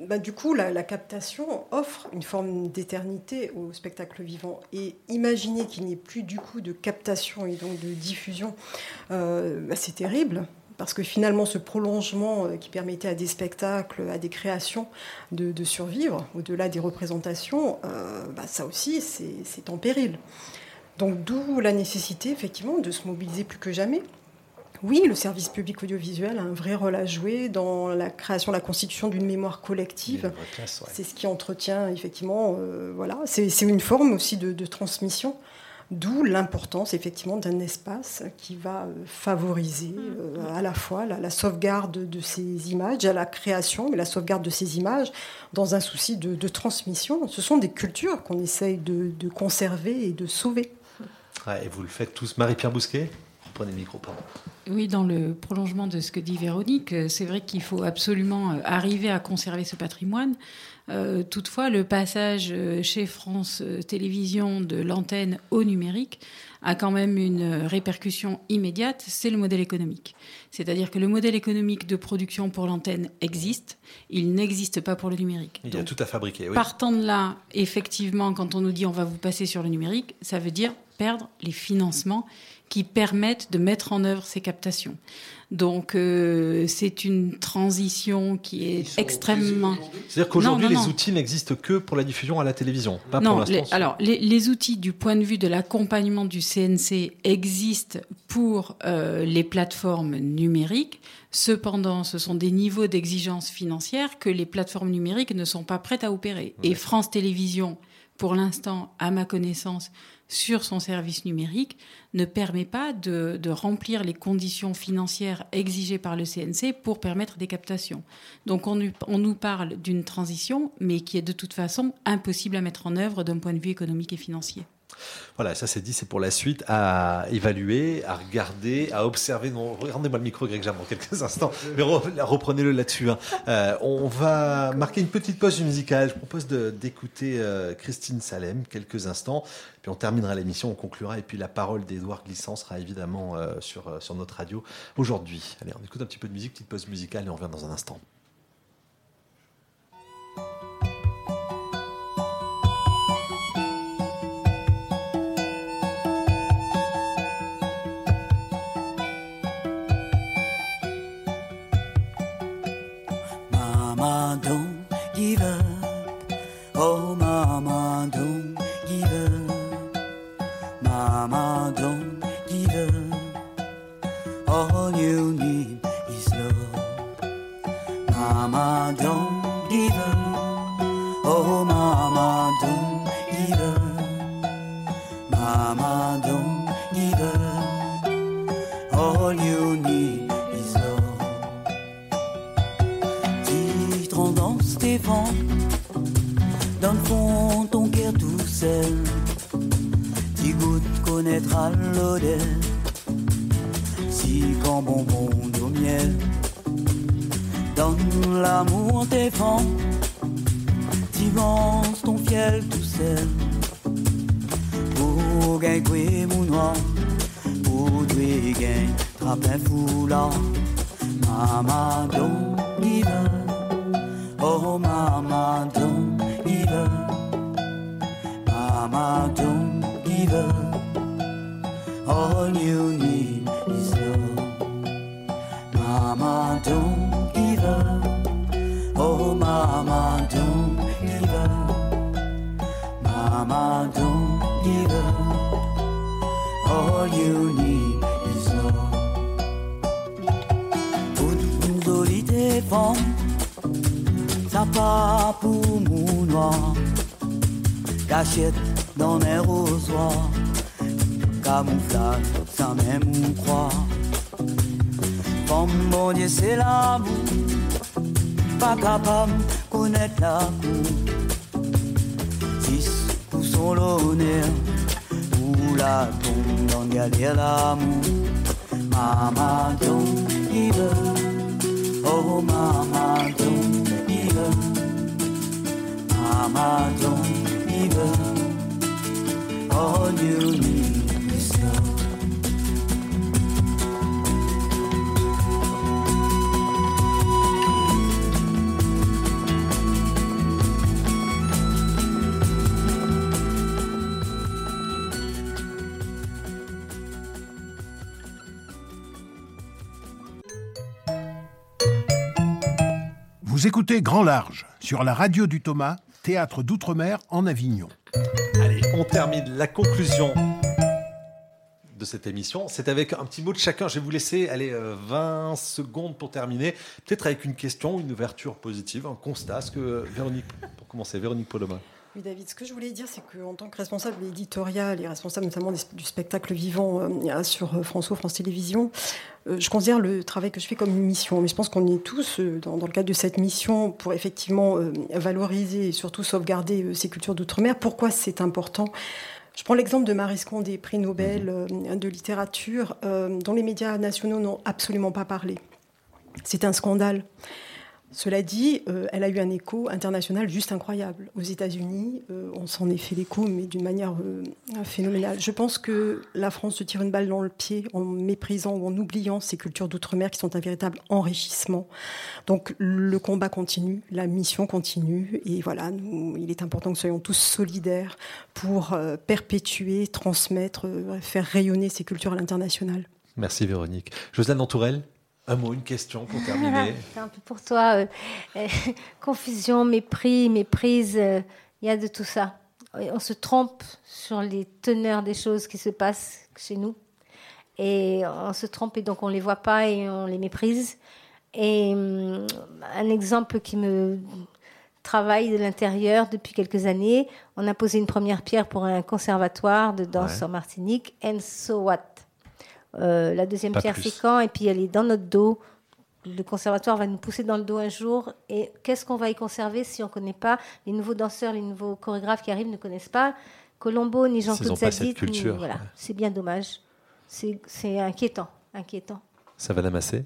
bah, du coup, la, la captation offre une forme d'éternité au spectacle vivant. Et imaginer qu'il n'y ait plus du coup de captation et donc de diffusion, euh, bah, c'est terrible. Parce que finalement, ce prolongement euh, qui permettait à des spectacles, à des créations de, de survivre, au-delà des représentations, euh, bah, ça aussi, c'est en péril. Donc d'où la nécessité, effectivement, de se mobiliser plus que jamais Oui, le service public audiovisuel a un vrai rôle à jouer dans la création, la constitution d'une mémoire collective. C'est ce qui entretient effectivement, euh, voilà, c'est une forme aussi de, de transmission. D'où l'importance effectivement d'un espace qui va euh, favoriser euh, à la fois la, la, sauvegarde de ces images, à la création, mais la sauvegarde de ces images dans un souci de, de transmission. Ce sont des cultures qu'on essaye de, de, conserver et de sauver. Ouais, et vous le faites tous. Marie-Pierre Bousquet Prenez le micro, pardon. Oui, dans le prolongement de ce que dit Véronique, c'est vrai qu'il faut absolument arriver à conserver ce patrimoine. Euh, toutefois, le passage chez France Télévisions de l'antenne au numérique a quand même une répercussion immédiate, c'est le modèle économique. C'est-à-dire que le modèle économique de production pour l'antenne existe, il n'existe pas pour le numérique. Il y a tout à fabriquer. Oui. Partant de là, effectivement, quand on nous dit on va vous passer sur le numérique, ça veut dire perdre les financements qui permettent de mettre en œuvre ces captations. Donc euh, c'est une transition qui est extrêmement. C'est-à-dire qu'aujourd'hui les outils n'existent que pour la diffusion à la télévision, pas non, pour l'instant. Les, alors les, les, outils du point de vue de l'accompagnement du CNC existent pour euh, les plateformes numériques. Cependant, ce sont des niveaux d'exigence financière que les plateformes numériques ne sont pas prêtes à opérer. Ouais. Et France Télévisions, pour l'instant, à ma connaissance, sur son service numérique ne permet pas de, remplir les conditions financières exigées par le CNC pour permettre des captations. Donc on, on nous parle d'une transition, mais qui est de toute façon impossible à mettre en œuvre d'un point de vue économique et financier. Voilà, ça c'est dit, c'est pour la suite à évaluer, à regarder, à observer. Regardez-moi le micro, Greg Jam, en quelques instants, mais reprenez-le là-dessus. Hein. Euh, on va marquer une petite pause musicale. Je propose d'écouter euh, Christine Salem quelques instants, puis on terminera l'émission, on conclura, et puis la parole d'Edouard Glissant sera évidemment euh, sur, sur notre radio aujourd'hui. Allez, on écoute un petit peu de musique, petite pause musicale, et on revient dans un instant. mama, don't give up. Oh, mama, don't give up. Mama, don't give up. All you need is love. Titre dans tes vents, dans le fond, ton cœur tout seul. Dix gouttes connaîtra l'odeur, si qu'en bonbon d'eau miel l'amour des vents, t'immense ton fiel tout seul. Pour gagner mon noir, pour gagner, trappez foulard, maman don't give up. oh maman don't give up, maman don't give up, oh, all you. Don't give up. All you need is love. 분분돌이 대범 사파부문화 cachette dans mes rosoirs, camouflage sans même croire. C'est pas capable de connaître. mamá, don't give up, oh mamá, don't give up, mamá, don't give up, all you need. Écoutez Grand Large sur la radio du Thomas, théâtre d'outre-mer en Avignon. Allez, on termine la conclusion de cette émission. C'est avec un petit mot de chacun. Je vais vous laisser aller 20 secondes pour terminer. Peut-être avec une question, une ouverture positive, un constat. Ce que Véronique, pour commencer, Véronique Poloma. Oui, David, ce que je voulais dire, c'est qu'en tant que responsable éditorial et responsable notamment du spectacle vivant euh, sur euh, François, France Télévisions, euh, je considère le travail que je fais comme une mission. Mais je pense qu'on est tous dans, le cadre de cette mission pour effectivement valoriser et surtout sauvegarder ces cultures d'outre-mer. Pourquoi c'est important? Je prends l'exemple de Marie Scondé, prix Nobel mhm. de littérature, dont les médias nationaux n'ont absolument pas parlé. C'est un scandale. Cela dit, euh, elle a eu un écho international juste incroyable. Aux États-Unis, euh, on s'en est fait l'écho, mais d'une manière euh, phénoménale. Je pense que la France se tire une balle dans le pied en méprisant ou en oubliant ces cultures d'outre-mer qui sont un véritable enrichissement. Donc le combat continue, la mission continue, et voilà, il est important que nous soyons tous solidaires pour perpétuer, transmettre, faire rayonner ces cultures à l'international. Merci Véronique. Josiane Antourelle un mot, une question pour terminer. C'est un peu pour toi. Euh, euh, confusion, mépris, méprise, euh, il y a de tout ça. On se trompe sur les teneurs des choses qui se passent chez nous. Et on se trompe et donc on ne les voit pas et on les méprise. Et hum, un exemple qui me travaille de l'intérieur depuis quelques années, on a posé une première pierre pour un conservatoire de danse en Martinique. And so what euh, la deuxième pierre, c'est quand? Et puis elle est dans notre dos. Le conservatoire va nous pousser dans le dos un jour. Et qu'est-ce qu'on va y conserver si on ne connaît pas? Les nouveaux danseurs, les nouveaux chorégraphes qui arrivent ne connaissent pas Colombo ni Jean-Claude Zadit. Voilà, c'est bien dommage. C'est inquiétant, inquiétant. Ça va l'amasser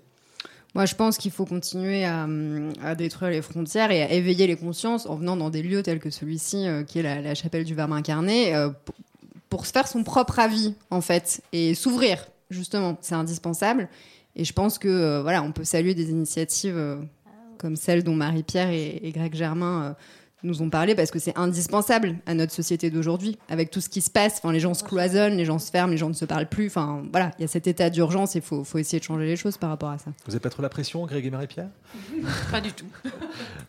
moi, je pense qu'il faut continuer à, détruire les frontières et à éveiller les consciences en venant dans des lieux tels que celui-ci, euh, qui est la, chapelle du Verbe incarné, euh, pour se faire son propre avis, en fait, et s'ouvrir justement, c'est indispensable. Et je pense que euh, voilà, on peut saluer des initiatives euh, comme celle dont Marie-Pierre et, Greg Germain euh, nous ont parlé parce que c'est indispensable à notre société d'aujourd'hui avec tout ce qui se passe. Enfin, les gens se cloisonnent, les gens se ferment, les gens ne se parlent plus. Enfin, voilà, il y a cet état d'urgence et il faut, faut, essayer de changer les choses par rapport à ça. Vous n'avez pas trop la pression, Greg et Marie-Pierre? Pas du tout.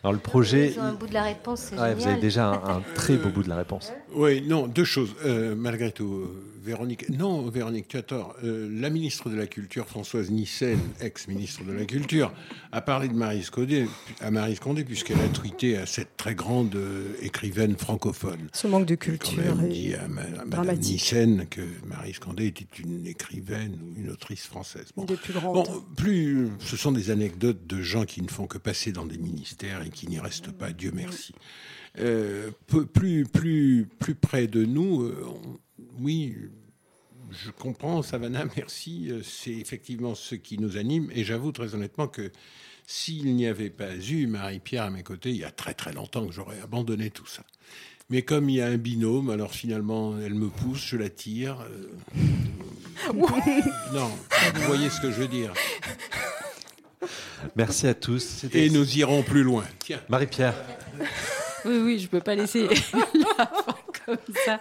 Alors le projet. Ils ont un bout de la réponse, ouais, Vous avez déjà un, très beau bout de la réponse. Oui, non, deux choses. malgré tout, Véronique. Non, Véronique, tu as tort. Euh, la ministre de la Culture, Françoise Nissen, ex-ministre de la Culture, a parlé de Marie Scondé, à Marie Scondé, puisqu'elle a tweeté à cette très grande euh, écrivaine francophone. Ce manque de culture. Elle dit à, Madame Nissen que Marie Scondé était une écrivaine ou une autrice française. Bon. Des plus grandes. plus, ce sont des anecdotes de gens qui ne font que passer dans des ministères et qui n'y restent pas, Dieu merci. Euh, plus, plus, plus près de nous, oui, je comprends, Savannah, merci. Euh, c'est effectivement ce qui nous anime. Et j'avoue très honnêtement que s'il n'y avait pas eu Marie-Pierre à mes côtés, il y a très très longtemps que j'aurais abandonné tout ça. Mais comme il y a un binôme, alors finalement, elle me pousse, je la tire. Euh, non, vous voyez ce que je veux dire. Merci à tous. Et nous irons plus loin. Marie-Pierre. Oui, oui, je peux pas laisser comme ça.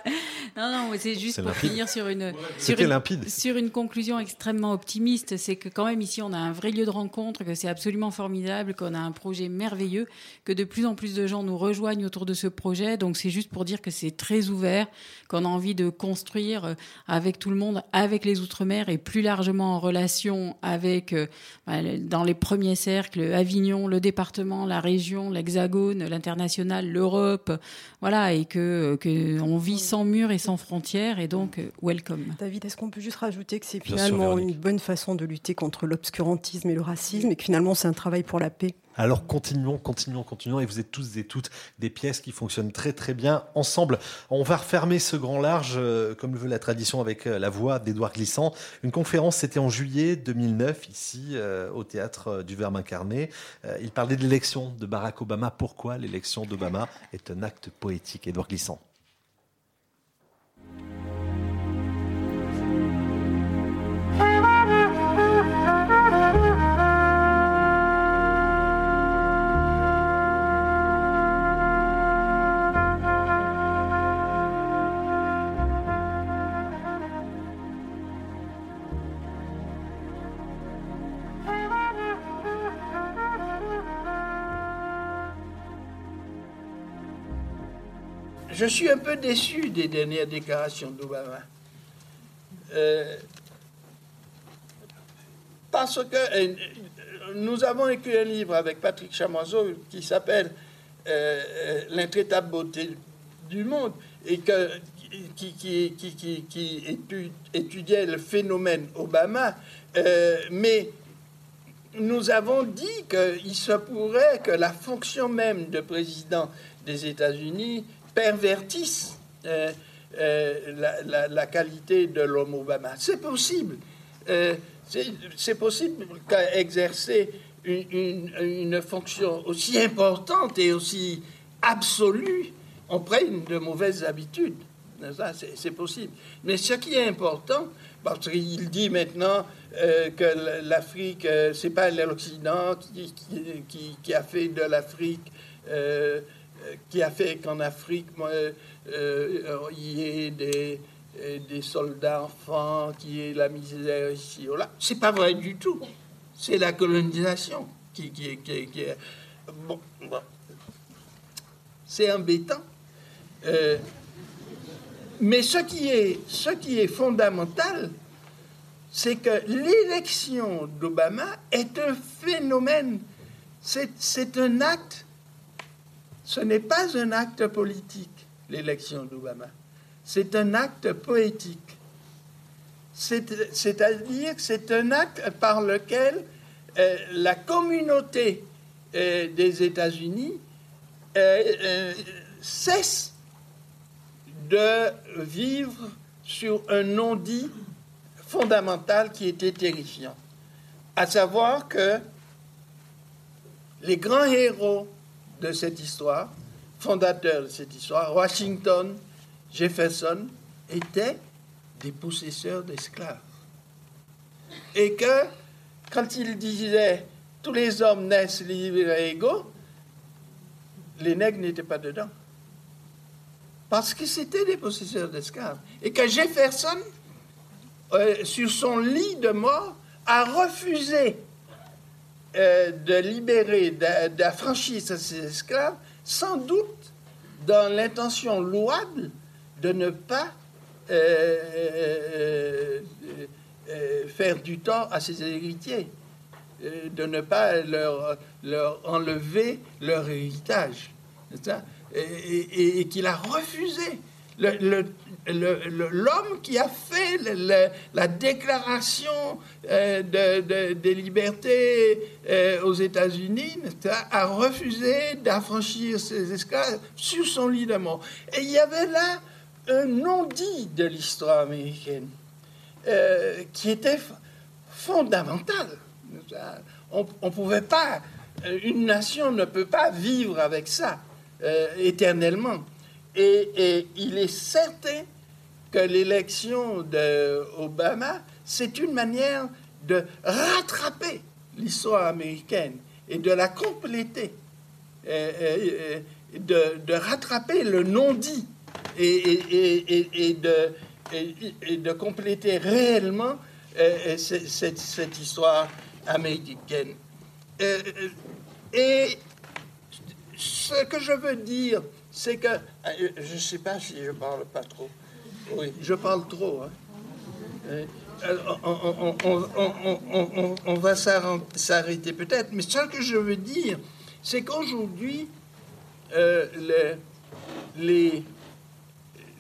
Non, non, c'est juste pour finir sur une, sur une, sur une conclusion extrêmement optimiste. C'est que quand même ici, on a un vrai lieu de rencontre, que c'est absolument formidable, qu'on a un projet merveilleux, que de plus en plus de gens nous rejoignent autour de ce projet. Donc c'est juste pour dire que c'est très ouvert, qu'on a envie de construire euh, avec tout le monde, avec les Outre-mer et plus largement en relation avec, euh, bah, dans les premiers cercles, Avignon, le département, la région, l'Hexagone, l'international, l'Europe. Voilà, et que, que on vit sans mur et sans frontières, et donc euh, welcome. David, est-ce qu'on peut juste rajouter que c'est finalement une bonne façon de lutter contre l'obscurantisme et le racisme, et que finalement c'est un travail pour la paix? Alors continuons, continuons, continuons. Et vous êtes tous et toutes des pièces qui fonctionnent très très bien ensemble. On va refermer ce grand large, euh, comme le veut la tradition, avec euh, la voix d'Édouard Glissant. Une conférence, c'était en juillet 2009, ici, au théâtre du Verbe incarné. il parlait de l'élection de Barack Obama. Pourquoi l'élection d'Obama est un acte poétique Édouard Glissant? Je suis un peu déçu des dernières déclarations d'Obama. Euh, parce que euh, nous avons écrit un livre avec Patrick Chamoiseau qui s'appelle euh, euh, L'intraitable beauté du monde et que, qui, qui, qui, qui, qui étu- étudiait le phénomène Obama. Mais nous avons dit qu'il se pourrait que la fonction même de président des États-Unis pervertisse euh, euh, la, qualité de l'homme Obama. C'est possible. Euh, c'est- possible qu'à exercer une, une- fonction aussi importante et aussi absolue, on prenne de mauvaises habitudes. C'est possible. Mais ce qui est important, parce qu'il dit maintenant que l'Afrique, c'est pas l'Occident qui, a fait de l'Afrique, qui a fait qu'en Afrique, euh, euh, il y ait des, euh, des soldats enfants, qu'il y ait la misère ici ou là. C'est pas vrai du tout. C'est la colonisation qui, qui, qui- est. Bon. C'est embêtant. Mais ce qui est, ce qui est fondamental, c'est que l'élection d'Obama est un phénomène, c'est un acte, ce n'est pas un acte politique, l'élection d'Obama, c'est un acte poétique. C'est- C'est-à-dire que c'est un acte par lequel euh, la communauté euh, des États-Unis euh, cesse de vivre sur un non-dit fondamental qui était terrifiant. À savoir que les grands héros de cette histoire, fondateurs de cette histoire, Washington, Jefferson, étaient des possesseurs d'esclaves. Et que quand ils disaient tous les hommes naissent libres et égaux, les nègres n'étaient pas dedans. Parce que c'était des possesseurs d'esclaves. Et que Jefferson, euh, sur son lit de mort, a refusé euh, de libérer, d'a- d'affranchir ses esclaves, sans doute dans l'intention louable de ne pas euh, euh, faire du tort à ses héritiers, de ne pas leur, leur enlever leur héritage. et qu'il a refusé. L'homme qui a fait la déclaration euh, de, de- des libertés euh, aux États-Unis a refusé d'affranchir ses esclaves sur son lit de mort. Et il y avait là un non-dit de l'histoire américaine euh, qui était fondamental. On ne pouvait pas, une nation ne peut pas vivre avec ça éternellement. Et, il est certain que l'élection d'Obama, c'est une manière de rattraper l'histoire américaine et de la compléter, euh, euh, de, rattraper le non-dit et, de, compléter réellement euh, ce- cette, histoire américaine. Et ce que je veux dire, c'est que euh, je ne sais pas si je parle pas trop. Oui, je parle trop. hein. On, va s'arrêter peut-être, mais ce que je veux dire, c'est qu'aujourd'hui, euh, les-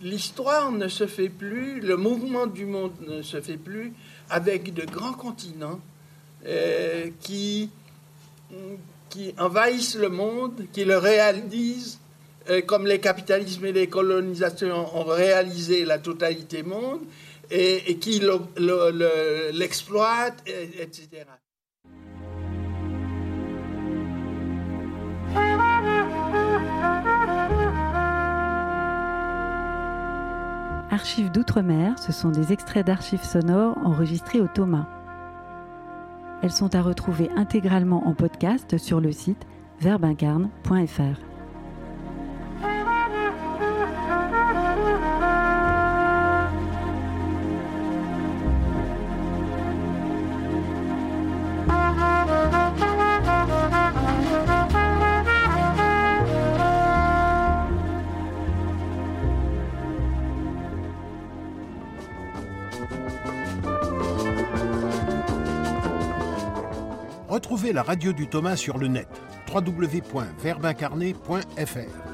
l'histoire ne se fait plus, le mouvement du monde ne se fait plus avec de grands continents euh, qui, qui envahissent le monde, qui le réalisent, comme les capitalismes et les colonisations ont réalisé la totalité monde, et, qui le- le- le- l'exploitent, et- etc. Archives d'outre-mer, ce sont des extraits d'archives sonores enregistrés au Thomas. Elles sont à retrouver intégralement en podcast sur le site verbincarne.fr. la radio du Thomas sur le net www.verbincarné.fr.